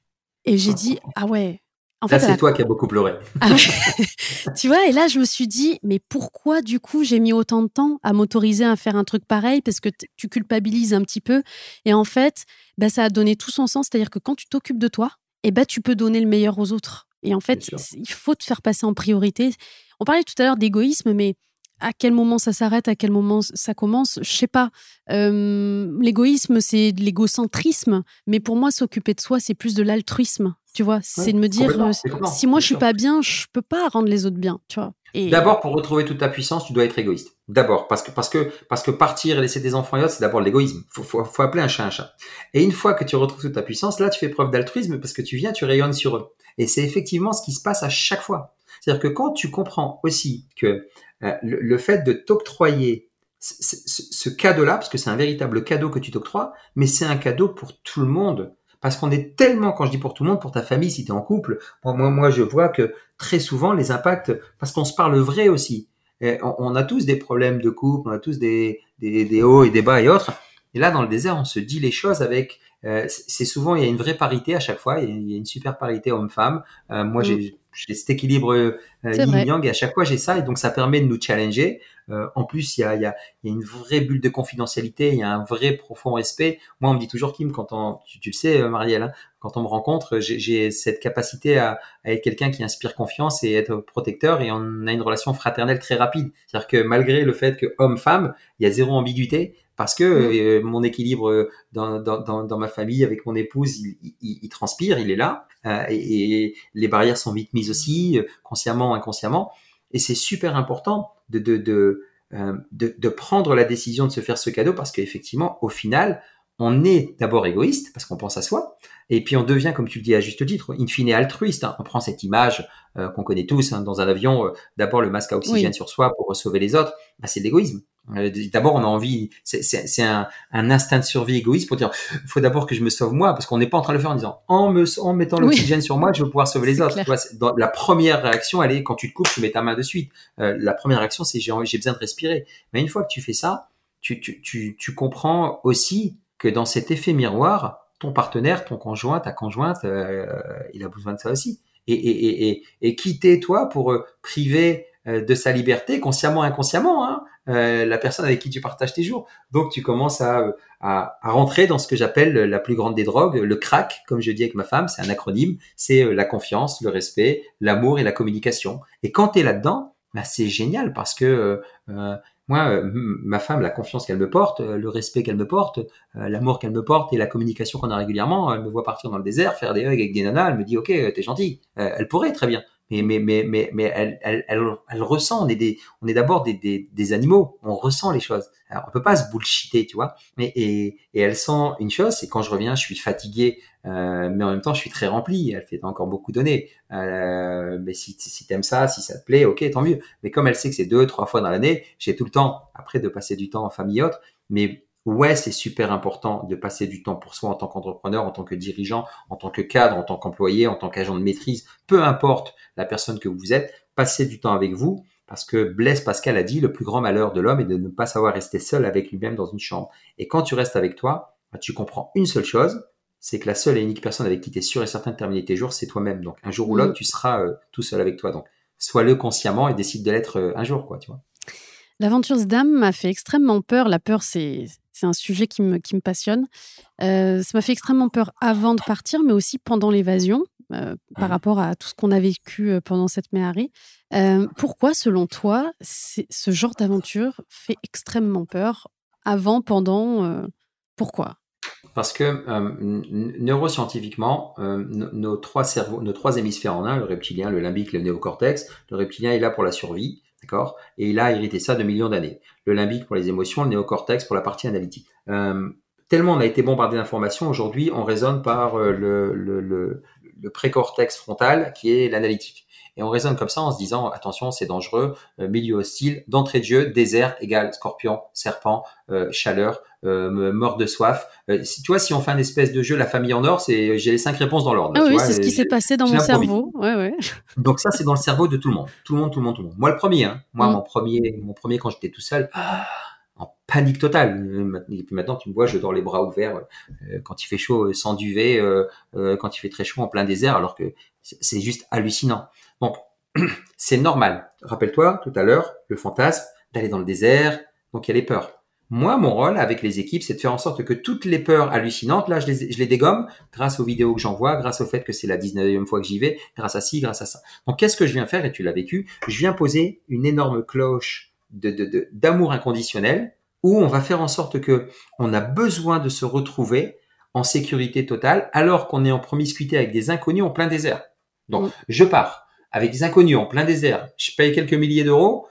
Et j'ai dit Ah ouais, en là, c'est toi qui as beaucoup pleuré. Ah (laughs) tu vois, et là, je me suis dit, mais pourquoi, du coup, j'ai mis autant de temps à m'autoriser à faire un truc pareil Parce que tu culpabilises un petit peu. Et en fait, bah, ça a donné tout son sens. C'est-à-dire que quand tu t'occupes de toi, eh bah, tu peux donner le meilleur aux autres. Et en fait, il faut te faire passer en priorité. On parlait tout à l'heure d'égoïsme, mais à quel moment ça s'arrête, à quel moment ça commence, je sais pas. L'égoïsme, c'est de l'égocentrisme, mais pour moi, s'occuper de soi, c'est plus de l'altruisme. Tu vois, c'est de me dire, euh, si moi je suis pas bien, je peux pas rendre les autres bien. Tu vois. D'abord, pour retrouver toute ta puissance, tu dois être égoïste. D'abord, parce que parce que parce que partir et laisser tes enfants et autres, c'est d'abord l'égoïsme. Faut, faut, faut appeler un chat un chat. Et une fois que tu retrouves toute ta puissance, là, tu fais preuve d'altruisme parce que tu viens, tu rayonnes sur eux. Et c'est effectivement ce qui se passe à chaque fois. C'est-à-dire que quand tu comprends aussi que euh, le, fait de t'octroyer ce, cadeau-là, parce que c'est un véritable cadeau que tu t'octroies, mais c'est un cadeau pour tout le monde. Parce qu'on est tellement, quand je dis pour tout le monde, pour ta famille, si tu es en couple, moi, moi, je vois que très souvent, les impacts, parce qu'on se parle vrai aussi. on, a tous des problèmes de couple, on a tous des, des, hauts et des bas et autres. Et là, dans le désert, on se dit les choses avec. Euh, c'est souvent, il y a une vraie parité à chaque fois. Il y a, une super parité homme-femme. Euh, moi, j'ai mm j'ai cet équilibre euh, yin-yang et à chaque fois j'ai ça et donc ça permet de nous challenger. Euh, en plus, il y a, y, a, y a, une vraie bulle de confidentialité, il y a un vrai profond respect. Moi, on me dit toujours, Kim, quand on, tu, tu le sais, euh, Marielle, hein, quand on me rencontre, j'ai cette capacité à, à être quelqu'un qui inspire confiance et être protecteur et on a une relation fraternelle très rapide. C'est-à-dire que malgré le fait que homme-femme, il y a zéro ambiguïté, parce que mmh. euh, mon équilibre dans, dans, dans, ma famille avec mon épouse, il, il, il transpire, il est là, euh, et, et, les barrières sont vite mises aussi, consciemment, inconsciemment, et c'est super important de, de, de, euh, de, de prendre la décision de se faire ce cadeau parce qu'effectivement, au final, on est d'abord égoïste parce qu'on pense à soi, et puis on devient, comme tu le dis à juste titre, in fine altruiste. Hein. On prend cette image euh, qu'on connaît tous hein, dans un avion, euh, d'abord le masque à oxygène sur soi pour sauver les autres. Bah, c'est l'égoïsme. Euh, d'abord, on a envie, c'est un, un, instinct de survie égoïste pour dire, il faut d'abord que je me sauve moi, parce qu'on n'est pas en train de le faire en disant, en, me, en mettant l'oxygène sur moi, je vais pouvoir sauver les autres. Tu vois, dans, la première réaction, elle est quand tu te coupes, tu mets ta main de suite. la première réaction, c'est j'ai besoin de respirer. Mais une fois que tu fais ça, tu, tu, tu, tu comprends aussi que dans cet effet miroir, ton partenaire, ton conjoint, ta conjointe, euh, il a besoin de ça aussi. Et, et, et, et quitter toi pour euh, priver euh, de sa liberté, consciemment, inconsciemment, hein, la personne avec qui tu partages tes jours. Donc tu commences à, à, à rentrer dans ce que j'appelle la plus grande des drogues, le crack, comme je dis avec ma femme, c'est un acronyme, c'est la confiance, le respect, l'amour et la communication. Et quand tu es là-dedans, bah, c'est génial parce que moi, euh, ma femme, la confiance qu'elle me porte, euh, le respect qu'elle me porte, euh, l'amour qu'elle me porte et la communication qu'on a régulièrement, elle me voit partir dans le désert, faire des hugs avec des nanas, elle me dit, ok, t'es gentil. elle pourrait très bien, mais mais mais mais mais elle elle elle, elle ressent. On est des on est d'abord des, des, des animaux. On ressent les choses. Alors, on peut pas se bullshiter, tu vois. Mais et et elle sent une chose, c'est quand je reviens, je suis fatigué, euh, mais en même temps, je suis très rempli. Elle fait encore beaucoup donner. Euh, mais si si t'aimes ça, si ça te plaît, ok, tant mieux. Mais comme elle sait que c'est deux trois fois dans l'année, j'ai tout le temps après de passer du temps en famille et autres. Mais Ouais, c'est super important de passer du temps pour soi en tant qu'entrepreneur, en tant que dirigeant, en tant que cadre, en tant qu'employé, en tant qu'agent de maîtrise, peu importe la personne que vous êtes, passez du temps avec vous parce que Blaise Pascal a dit le plus grand malheur de l'homme est de ne pas savoir rester seul avec lui-même dans une chambre. Et quand tu restes avec toi, bah, tu comprends une seule chose, c'est que la seule et unique personne avec qui tu es sûr et certain de terminer tes jours, c'est toi-même. Donc un jour ou l'autre, mm. tu seras euh, tout seul avec toi. Donc sois-le consciemment et décide de l'être euh, un jour, quoi, tu vois. L'aventure Dame m'a fait extrêmement peur. La peur, c'est un sujet qui me, qui me passionne. Euh, ça m'a fait extrêmement peur avant de partir, mais aussi pendant l'évasion, par mmh. rapport à tout ce qu'on a vécu pendant cette méhari. pourquoi, selon toi, ce genre d'aventure fait extrêmement peur avant, pendant Pourquoi? Parce que neuroscientifiquement, nos trois cerveaux, nos trois hémisphères en un, le reptilien, le limbique, le néocortex, le reptilien est là pour la survie, d'accord? Et il a hérité ça de millions d'années. Le limbique pour les émotions, le néocortex pour la partie analytique. tellement on a été bombardé d'informations, aujourd'hui on raisonne par le, le, le, le précortex frontal qui est l'analytique. Et on raisonne comme ça en se disant, attention, c'est dangereux, euh, milieu hostile, d'entrée de jeu, désert égale scorpion, serpent, euh, chaleur, euh, mort de soif. si, tu vois, si on fait un espèce de jeu, la famille en or, c'est j'ai les cinq réponses dans l'ordre. Ah oui, c'est ce qui s'est passé dans mon cerveau. Ouais, ouais. (laughs) Donc ça, c'est dans le cerveau de tout le monde. Tout le monde, tout le monde, tout le monde. Moi, le premier, hein. moi, mm. mon premier, mon premier quand j'étais tout seul. en panique totale. Et puis maintenant, tu me vois, je dors les bras ouverts quand il fait chaud, sans duvet, quand il fait très chaud en plein désert, alors que c'est juste hallucinant. Bon, (clears throat) c'est normal. Rappelle-toi tout à l'heure le fantasme d'aller dans le désert, donc il y a les peurs. Moi, mon rôle avec les équipes, c'est de faire en sorte que toutes les peurs hallucinantes, là, je les, je les dégomme grâce aux vidéos que j'envoie, grâce au fait que c'est la 19e fois que j'y vais, grâce à ci, grâce à ça. Donc, qu'est-ce que je viens faire, et tu l'as vécu, je viens poser une énorme cloche d'amour inconditionnel où on va faire en sorte que on a besoin de se retrouver en sécurité totale alors qu'on est en promiscuité avec des inconnus en plein désert. Donc, mm. je pars avec des inconnus en plein désert. Je paye quelques milliers d'euros.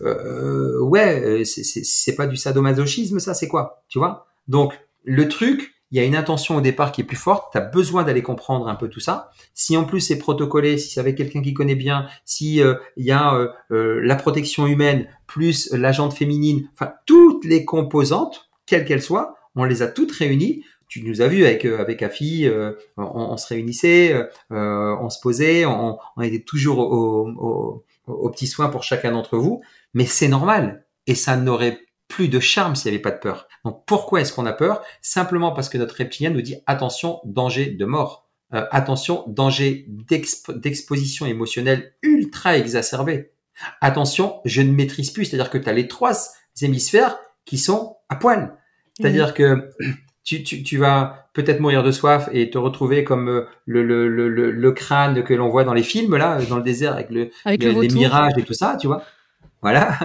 Euh, ouais, c'est pas du sadomasochisme, ça, c'est quoi Tu vois? Donc, le truc, il y a une intention au départ qui est plus forte. Tu as besoin d'aller comprendre un peu tout ça. Si en plus c'est protocolé, si c'est avec quelqu'un qui connaît bien, si euh, il y a euh, euh la protection humaine plus l'agente féminine, enfin toutes les composantes, quelles qu'elles soient, on les a toutes réunies tu nous as vu avec euh, avec Afi, euh, on, se réunissait, euh, on se posait, on, était toujours aux au, petits soins pour chacun d'entre vous, mais c'est normal et ça n'aurait plus de charme s'il n'y avait pas de peur. Donc pourquoi est-ce qu'on a peur? Simplement parce que notre reptilien nous dit attention, danger de mort. attention, danger d'exposition émotionnelle ultra exacerbée. Attention, je ne maîtrise plus, c'est-à-dire que tu as les trois hémisphères qui sont à poil. C'est-à-dire que tu, tu, tu vas peut-être mourir de soif et te retrouver comme euh, le, le, le, le crâne que l'on voit dans les films, là, dans le désert, avec, le, les mirages et tout ça, tu vois. Voilà.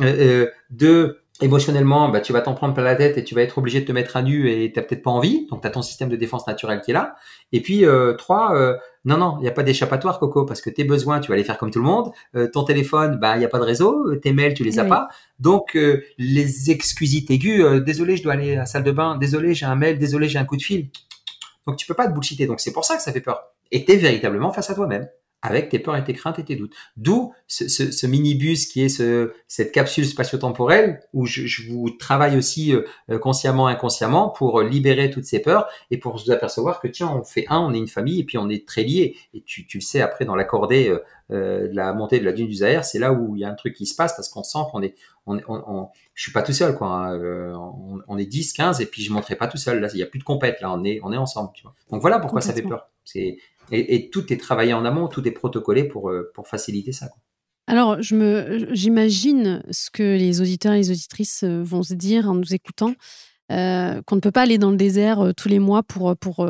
Euh, euh, deux, émotionnellement, bah, tu vas t'en prendre plein la tête et tu vas être obligé de te mettre à nu et t'as peut-être pas envie. Donc, tu as ton système de défense naturel qui est là. Et puis, euh, trois, euh, non, non, il n'y a pas d'échappatoire, Coco, parce que tes besoins, tu vas les faire comme tout le monde. Euh, ton téléphone, bah, il n'y a pas de réseau. Tes mails, tu les as pas. Donc, les excusites aiguës, désolé, je dois aller à la salle de bain. Désolé, j'ai un mail. Désolé, j'ai un coup de fil. Donc, tu peux pas te bullshiter. Donc, c'est pour ça que ça fait peur. Et t'es véritablement face à toi-même avec tes peurs et tes craintes et tes doutes. D'où ce, ce, ce, minibus qui est ce, cette capsule spatio-temporelle où je, je, vous travaille aussi euh, consciemment, inconsciemment pour libérer toutes ces peurs et pour vous apercevoir que tiens, on fait un, on est une famille et puis on est très liés. Et tu, tu le sais après dans l'accordé euh, de la montée de la dune du Zahir, c'est là où il y a un truc qui se passe parce qu'on sent qu'on est, on, on, on, je suis pas tout seul quoi. Hein, euh, on, on, est 10, 15 et puis je monterai pas tout seul. Là, il y a plus de compète là, on est, on est ensemble. Tu vois. Donc voilà pourquoi ça fait peur. C'est et, tout est travaillé en amont, tout est protocolé pour, euh, pour faciliter ça. Alors, je me, j'imagine ce que les auditeurs et les auditrices vont se dire en nous écoutant, euh, qu'on ne peut pas aller dans le désert tous les mois pour, pour,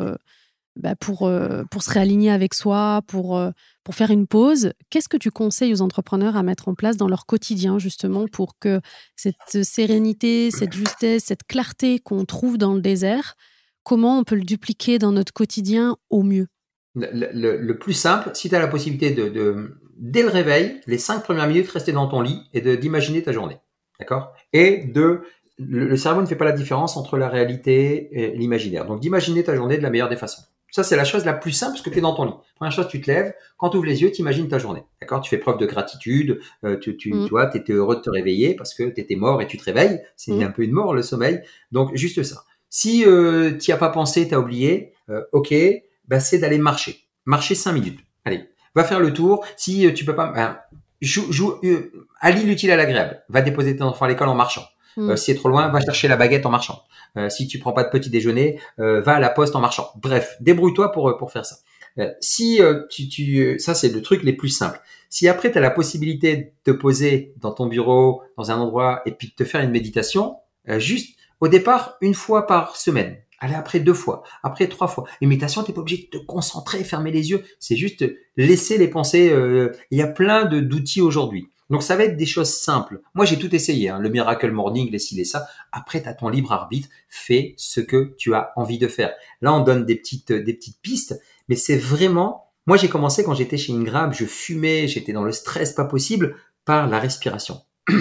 bah pour, pour se réaligner avec soi, pour, pour faire une pause. Qu'est-ce que tu conseilles aux entrepreneurs à mettre en place dans leur quotidien, justement, pour que cette sérénité, cette justesse, cette clarté qu'on trouve dans le désert, comment on peut le dupliquer dans notre quotidien au mieux? Le, le, plus simple, si tu as la possibilité de, de, dès le réveil, les cinq premières minutes, rester dans ton lit et d'imaginer ta journée. D'accord? Et de le, cerveau ne fait pas la différence entre la réalité et l'imaginaire. Donc d'imaginer ta journée de la meilleure des façons. Ça, c'est la chose la plus simple parce que tu es dans ton lit. Première chose, tu te lèves, quand tu ouvres les yeux, tu imagines ta journée. D'accord? Tu fais preuve de gratitude, euh, tu, tu, mm. tu vois, étais heureux de te réveiller parce que tu étais mort et tu te réveilles. C'est mm. un peu une mort, le sommeil. Donc, juste ça. Si euh, tu n'y as pas pensé, tu as oublié, euh, ok, bah, c'est d'aller marcher. Marcher cinq minutes. Allez, va faire le tour. Si euh, tu peux pas, ben, joue, joue, euh, allie l'utile à l'agréable. Va déposer tes enfants à l'école en marchant. Euh, si c'est trop loin, va chercher la baguette en marchant. Euh, si tu prends pas de petit déjeuner, euh, va à la poste en marchant. Bref, débrouille-toi pour pour faire ça. si tu, tu ça c'est le truc les plus simples. Si après tu as la possibilité de te poser dans ton bureau, dans un endroit et puis de te faire une méditation, juste au départ une fois par semaine. Allez après deux fois, après trois fois. Une méditation, t'es pas obligé de te concentrer, fermer les yeux. C'est juste laisser les pensées. Il y a plein de d'outils aujourd'hui. Donc ça va être des choses simples. Moi j'ai tout essayé, hein. le Miracle Morning, les ci, les ça. Après tu as ton libre arbitre, fais ce que tu as envie de faire. Là on donne des petites des petites pistes, mais c'est vraiment moi j'ai commencé quand j'étais chez Ingram, je fumais, j'étais dans le stress pas possible par la respiration. (clears throat)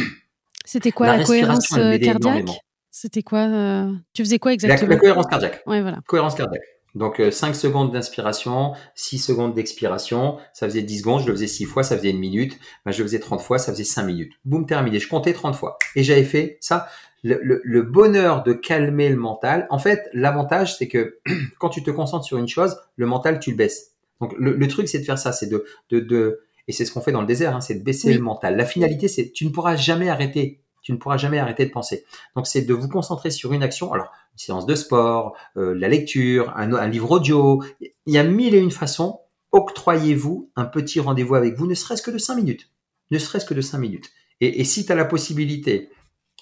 C'était quoi la, cohérence cardiaque? C'était quoi euh, Tu faisais quoi exactement la, cohérence cardiaque. Ouais, voilà. Cohérence cardiaque. Donc 5 euh, secondes d'inspiration, 6 secondes d'expiration, ça faisait 10 secondes, je le faisais 6 fois, ça faisait une minute, ben, je le faisais 30 fois, ça faisait 5 minutes. Boum, terminé, je comptais 30 fois. Et j'avais fait ça. Le, bonheur de calmer le mental, en fait, l'avantage, c'est que (clears throat) quand tu te concentres sur une chose, le mental, tu le baisses. Donc le, truc, c'est de faire ça, c'est de, de, de, et c'est ce qu'on fait dans le désert, hein, c'est de baisser le mental. La finalité, c'est tu ne pourras jamais arrêter tu ne pourras jamais arrêter de penser. Donc c'est de vous concentrer sur une action. Alors une séance de sport, euh, la lecture, un, livre audio. Il y a mille et une façons. Octroyez-vous un petit rendez-vous avec vous, ne serait-ce que de cinq minutes. Ne serait-ce que de cinq minutes. Et, si tu as la possibilité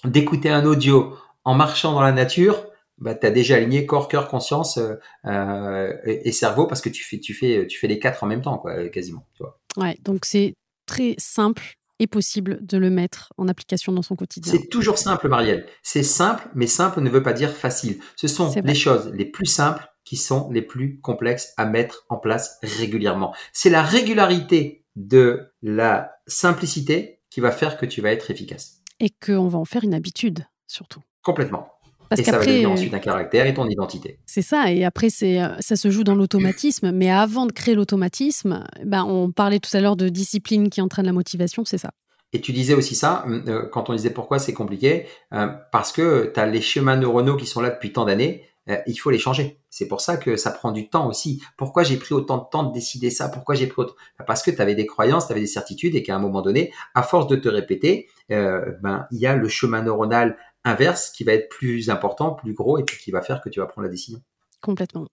d'écouter un audio en marchant dans la nature, bah, tu as déjà aligné corps, cœur, conscience euh, euh, et, cerveau parce que tu fais, tu, fais, tu fais les quatre en même temps, quoi, quasiment. Tu. Ouais, donc c'est très simple est possible de le mettre en application dans son quotidien. C'est toujours simple, Marielle. C'est simple, mais simple ne veut pas dire facile. Ce sont les choses les plus simples qui sont les plus complexes à mettre en place régulièrement. C'est la régularité de la simplicité qui va faire que tu vas être efficace. Et qu'on va en faire une habitude, surtout. Complètement. Parce et ça va devenir ensuite un caractère et ton identité. C'est ça. Et après, euh, ça se joue dans l'automatisme. (clears throat) Mais avant de créer l'automatisme, ben, on parlait tout à l'heure de discipline qui entraîne la motivation, c'est ça. Et tu disais aussi ça, euh, quand on disait pourquoi c'est compliqué, euh, parce que tu as les schémas neuronaux qui sont là depuis tant d'années, il faut les changer. C'est pour ça que ça prend du temps aussi. Pourquoi j'ai pris autant de temps de décider ça? Pourquoi j'ai pris autant? Parce que tu avais des croyances, tu avais des certitudes et qu'à un moment donné, à force de te répéter, ben il y a le chemin neuronal inverse qui va être plus important, plus gros et puis qui va faire que tu vas prendre la décision. Complètement.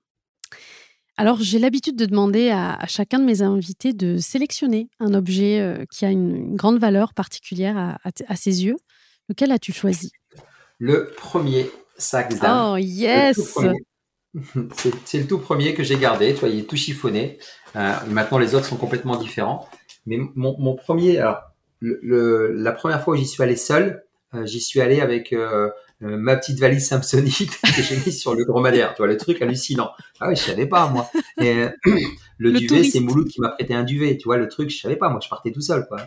Alors, j'ai l'habitude de demander à, chacun de mes invités de sélectionner un objet euh, qui a une, grande valeur particulière à, ses yeux. Lequel as-tu choisi? Le premier sac d'âme. Oh, yes (laughs) C'est le tout premier que j'ai gardé. Tu vois, il est tout chiffonné. Euh, maintenant, les autres sont complètement différents. Mais mon, premier, alors, la première fois où j'y suis allé seul, j'y suis allé avec euh, euh, ma petite valise Samsonite (laughs) que j'ai mis sur le dromadaire. Tu vois, le truc hallucinant. Ah oui, je savais pas, moi. Et, (clears throat) le, duvet, c'est Mouloud qui m'a prêté un duvet. Tu vois, le truc, je savais pas. Moi, je partais tout seul, quoi.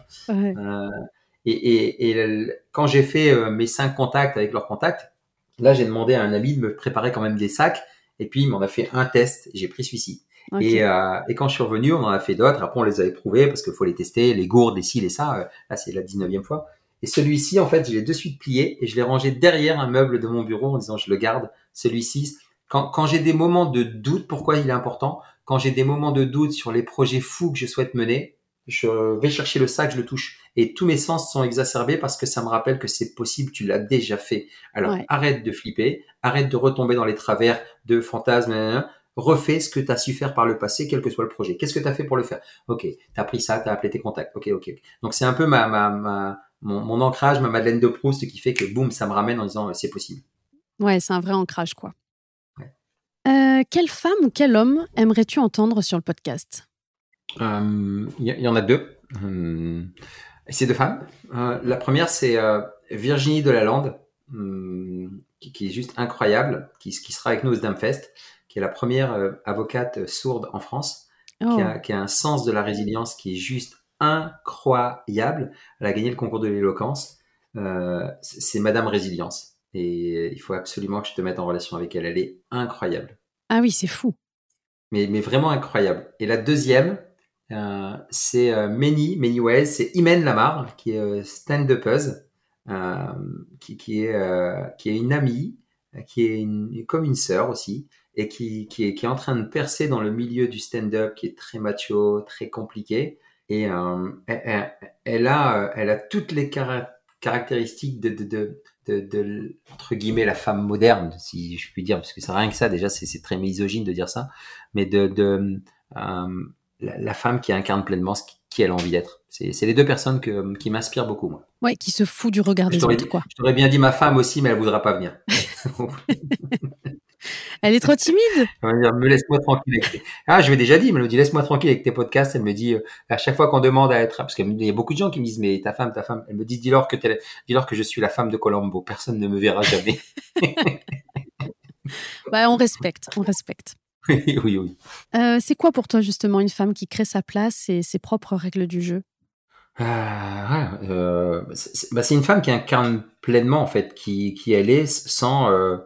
et, et, et quand j'ai fait mes cinq contacts avec leurs contacts, là, j'ai demandé à un ami de me préparer quand même des sacs. Et puis, il m'en a fait un test. J'ai pris celui-ci. Et, euh, et, quand je suis revenu, on en a fait d'autres. Après, on les a éprouvés parce qu'il faut les tester, les gourdes, les ci, les ça. Là, c'est la 19e fois. Et celui-ci, en fait, je l'ai de suite plié et je l'ai rangé derrière un meuble de mon bureau en disant je le garde. Celui-ci, quand, quand j'ai des moments de doute, pourquoi il est important Quand j'ai des moments de doute sur les projets fous que je souhaite mener, je vais chercher le sac, je le touche. Et tous mes sens sont exacerbés parce que ça me rappelle que c'est possible, tu l'as déjà fait. Alors arrête de flipper, arrête de retomber dans les travers de fantasmes, refais ce que tu as su faire par le passé, quel que soit le projet. Qu'est-ce que tu as fait pour le faire? Ok, tu as pris ça, tu as appelé tes contacts. Ok, ok. Donc c'est un peu ma, ma, ma mon, ancrage, ma Madeleine de Proust qui fait que boum, ça me ramène en disant c'est possible. Ouais, c'est un vrai ancrage, quoi. Euh, quelle femme ou quel homme aimerais-tu entendre sur le podcast? Il euh, y, en a deux. Euh, c'est deux femmes. la première, c'est Virginie Delalande, qui, qui, est juste incroyable, qui, qui sera avec nous au Sdamfest, qui est la première avocate sourde en France, qui, a, oh. qui, a, un sens de la résilience qui est juste incroyable. Elle a gagné le concours de l'éloquence. Euh, c'est Madame Résilience. Et il faut absolument que je te mette en relation avec elle. Elle est incroyable. Ah oui, c'est fou. mais, mais vraiment incroyable. Et la deuxième, euh, c'est euh, Many, Many Ways, c'est Imen Lamar, qui est euh, stand-upeuse, euh, qui, qui, est, euh, qui est une amie, qui est une, comme une sœur aussi, et qui, qui, est, qui est en train de percer dans le milieu du stand-up, qui est très macho, très compliqué. Et euh, elle, elle, a, elle a toutes les caractéristiques de, de, de, de, de, entre guillemets, la femme moderne, si je puis dire, parce que c'est rien que ça, déjà, c'est très misogyne de dire ça, mais de, de euh, la, la, femme qui incarne pleinement ce qui elle a envie d'être. C'est les deux personnes que, qui m'inspirent beaucoup, moi. Ouais, qui se fout du regard des autres, quoi. Je t'aurais bien dit ma femme aussi, mais elle voudra pas venir. (laughs) elle est trop timide. (laughs) me laisse-moi tranquille. Ah, je l'ai déjà dit, elle me dit laisse-moi tranquille avec tes podcasts. Elle me dit euh, à chaque fois qu'on demande à être, parce qu'il y a beaucoup de gens qui me disent mais ta femme, ta femme. Elle me dit dis-leur que dis-leur que je suis la femme de Colombo. Personne ne me verra jamais. (laughs) (laughs) bah, on respecte, on respecte. oui, oui, oui. Euh, c'est quoi pour toi justement une femme qui crée sa place et ses propres règles du jeu? Ah, euh, c'est bah, une femme qui incarne pleinement en fait qui, qui elle est sans euh,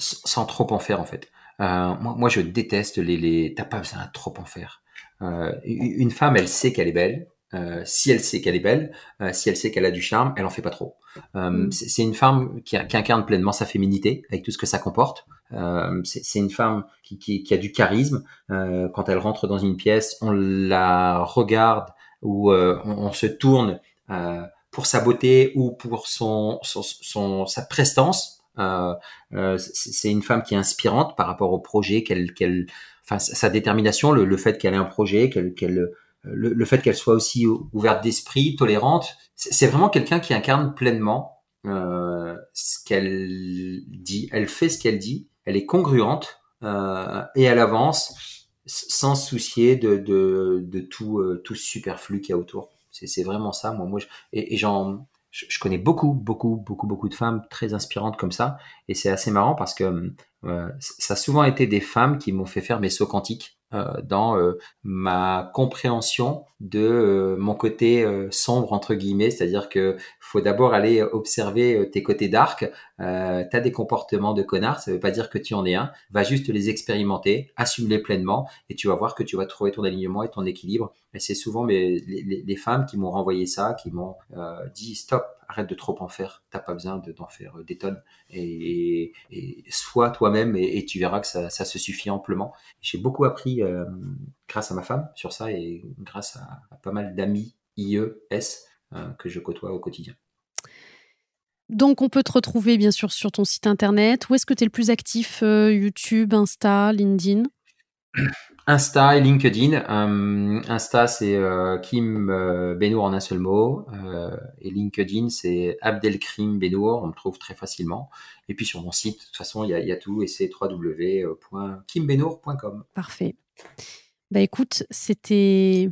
sans trop en faire en fait. Euh, moi, moi, je déteste les les. T'as pas besoin de trop en faire. Euh, une femme, elle sait qu'elle est belle. Euh, si elle sait qu'elle est belle, si elle sait qu'elle a du charme, elle en fait pas trop. Mm. C'est une femme qui, qui, incarne pleinement sa féminité avec tout ce que ça comporte. c'est une femme qui, qui, qui, a du charisme. quand elle rentre dans une pièce, on la regarde euh, on, on, se tourne pour sa beauté ou pour son, son, son sa prestance. Euh, euh c'est une femme qui est inspirante par rapport au projet qu'elle, qu'elle, enfin sa détermination, le, le fait qu'elle ait un projet, qu'elle, qu'elle le, le, fait qu'elle soit aussi ouverte d'esprit, tolérante, c'est vraiment quelqu'un qui incarne pleinement euh, ce qu'elle dit. Elle fait ce qu'elle dit, elle est congruente euh, et elle avance sans soucier de, de, de tout, euh, tout superflu qu'il y a autour. C'est vraiment ça, moi. moi je, et, et j'en, je, connais beaucoup, beaucoup, beaucoup, beaucoup de femmes très inspirantes comme ça. Et c'est assez marrant parce que euh, ça a souvent été des femmes qui m'ont fait faire mes sauts quantiques euh, dans euh, ma compréhension de euh, mon côté sombre entre guillemets, c'est-à-dire que faut d'abord aller observer tes côtés dark. Euh, T'as des comportements de connard, ça veut pas dire que tu en es un. Va juste les expérimenter, assume-les pleinement, et tu vas voir que tu vas trouver ton alignement et ton équilibre. C'est souvent mes, les, femmes qui m'ont renvoyé ça, qui m'ont dit stop, arrête de trop en faire. T'as pas besoin d'en faire des tonnes. Et, sois toi-même et, tu verras que ça, ça se suffit amplement. J'ai beaucoup appris euh, grâce à ma femme sur ça et grâce à, pas mal d'amis IES euh, que je côtoie au quotidien. Donc, on peut te retrouver bien sûr sur ton site internet. Où est-ce que tu es le plus actif euh, YouTube, Insta, LinkedIn? Insta et LinkedIn. Um, Insta, c'est euh, Kim euh, Benour en un seul mot. Euh, et LinkedIn, c'est Abdelkrim Benour. On me trouve très facilement. Et puis sur mon site, de toute façon, il y, y, a tout et c'est www.kimbenour.com. Parfait. Bah écoute, c'était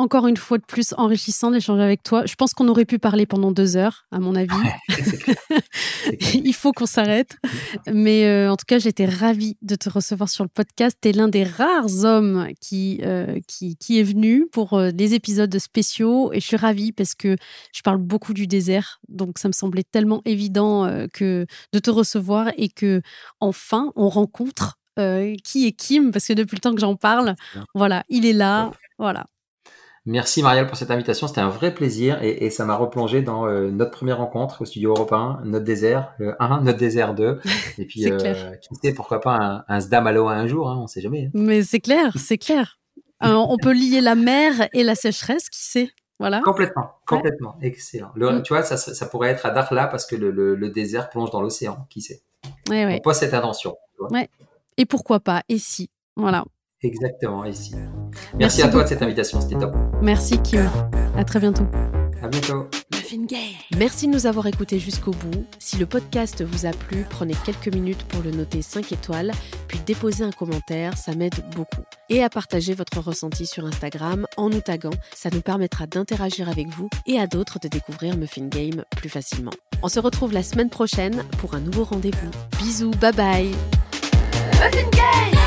encore une fois de plus enrichissant d'échanger avec toi. Je pense qu'on aurait pu parler pendant deux heures, à mon avis. (laughs) Il faut qu'on s'arrête. Mais euh, en tout cas, j'étais ravie de te recevoir sur le podcast. Tu es l'un des rares hommes qui, euh, qui, qui, est venu pour euh, les épisodes spéciaux. Et je suis ravie parce que je parle beaucoup du désert. Donc, ça me semblait tellement évident euh, que de te recevoir et que, enfin, on rencontre qui est Kim, parce que depuis le temps que j'en parle, voilà, il est là. Voilà. Merci Marielle pour cette invitation, c'était un vrai plaisir et, et ça m'a replongé dans euh, notre première rencontre au studio européen, notre désert, le 1, notre désert 2, et puis (laughs) euh, qui sait pourquoi pas un, un Sdam Aloha un jour, hein, on sait jamais. Hein. Mais c'est clair, c'est clair. euh, on peut lier la mer et la sécheresse, qui sait voilà. Complètement, complètement, ouais. excellent. Le, mm. Tu vois, ça, ça pourrait être à Dakhla parce que le, le, le désert plonge dans l'océan, qui sait. Ouais, ouais. On pose cette intention. Ouais. Et pourquoi pas, et si, voilà. Exactement, ici. Merci, Merci à toi de cette invitation, c'était top. Merci Kim. À très bientôt. À bientôt. Merci de nous avoir écoutés jusqu'au bout. Si le podcast vous a plu, prenez quelques minutes pour le noter 5 étoiles, puis déposez un commentaire, ça m'aide beaucoup. Et à partager votre ressenti sur Instagram en nous taguant, ça nous permettra d'interagir avec vous et à d'autres de découvrir Muffin Game plus facilement. On se retrouve la semaine prochaine pour un nouveau rendez-vous. Bisous, bye bye. Muffin Game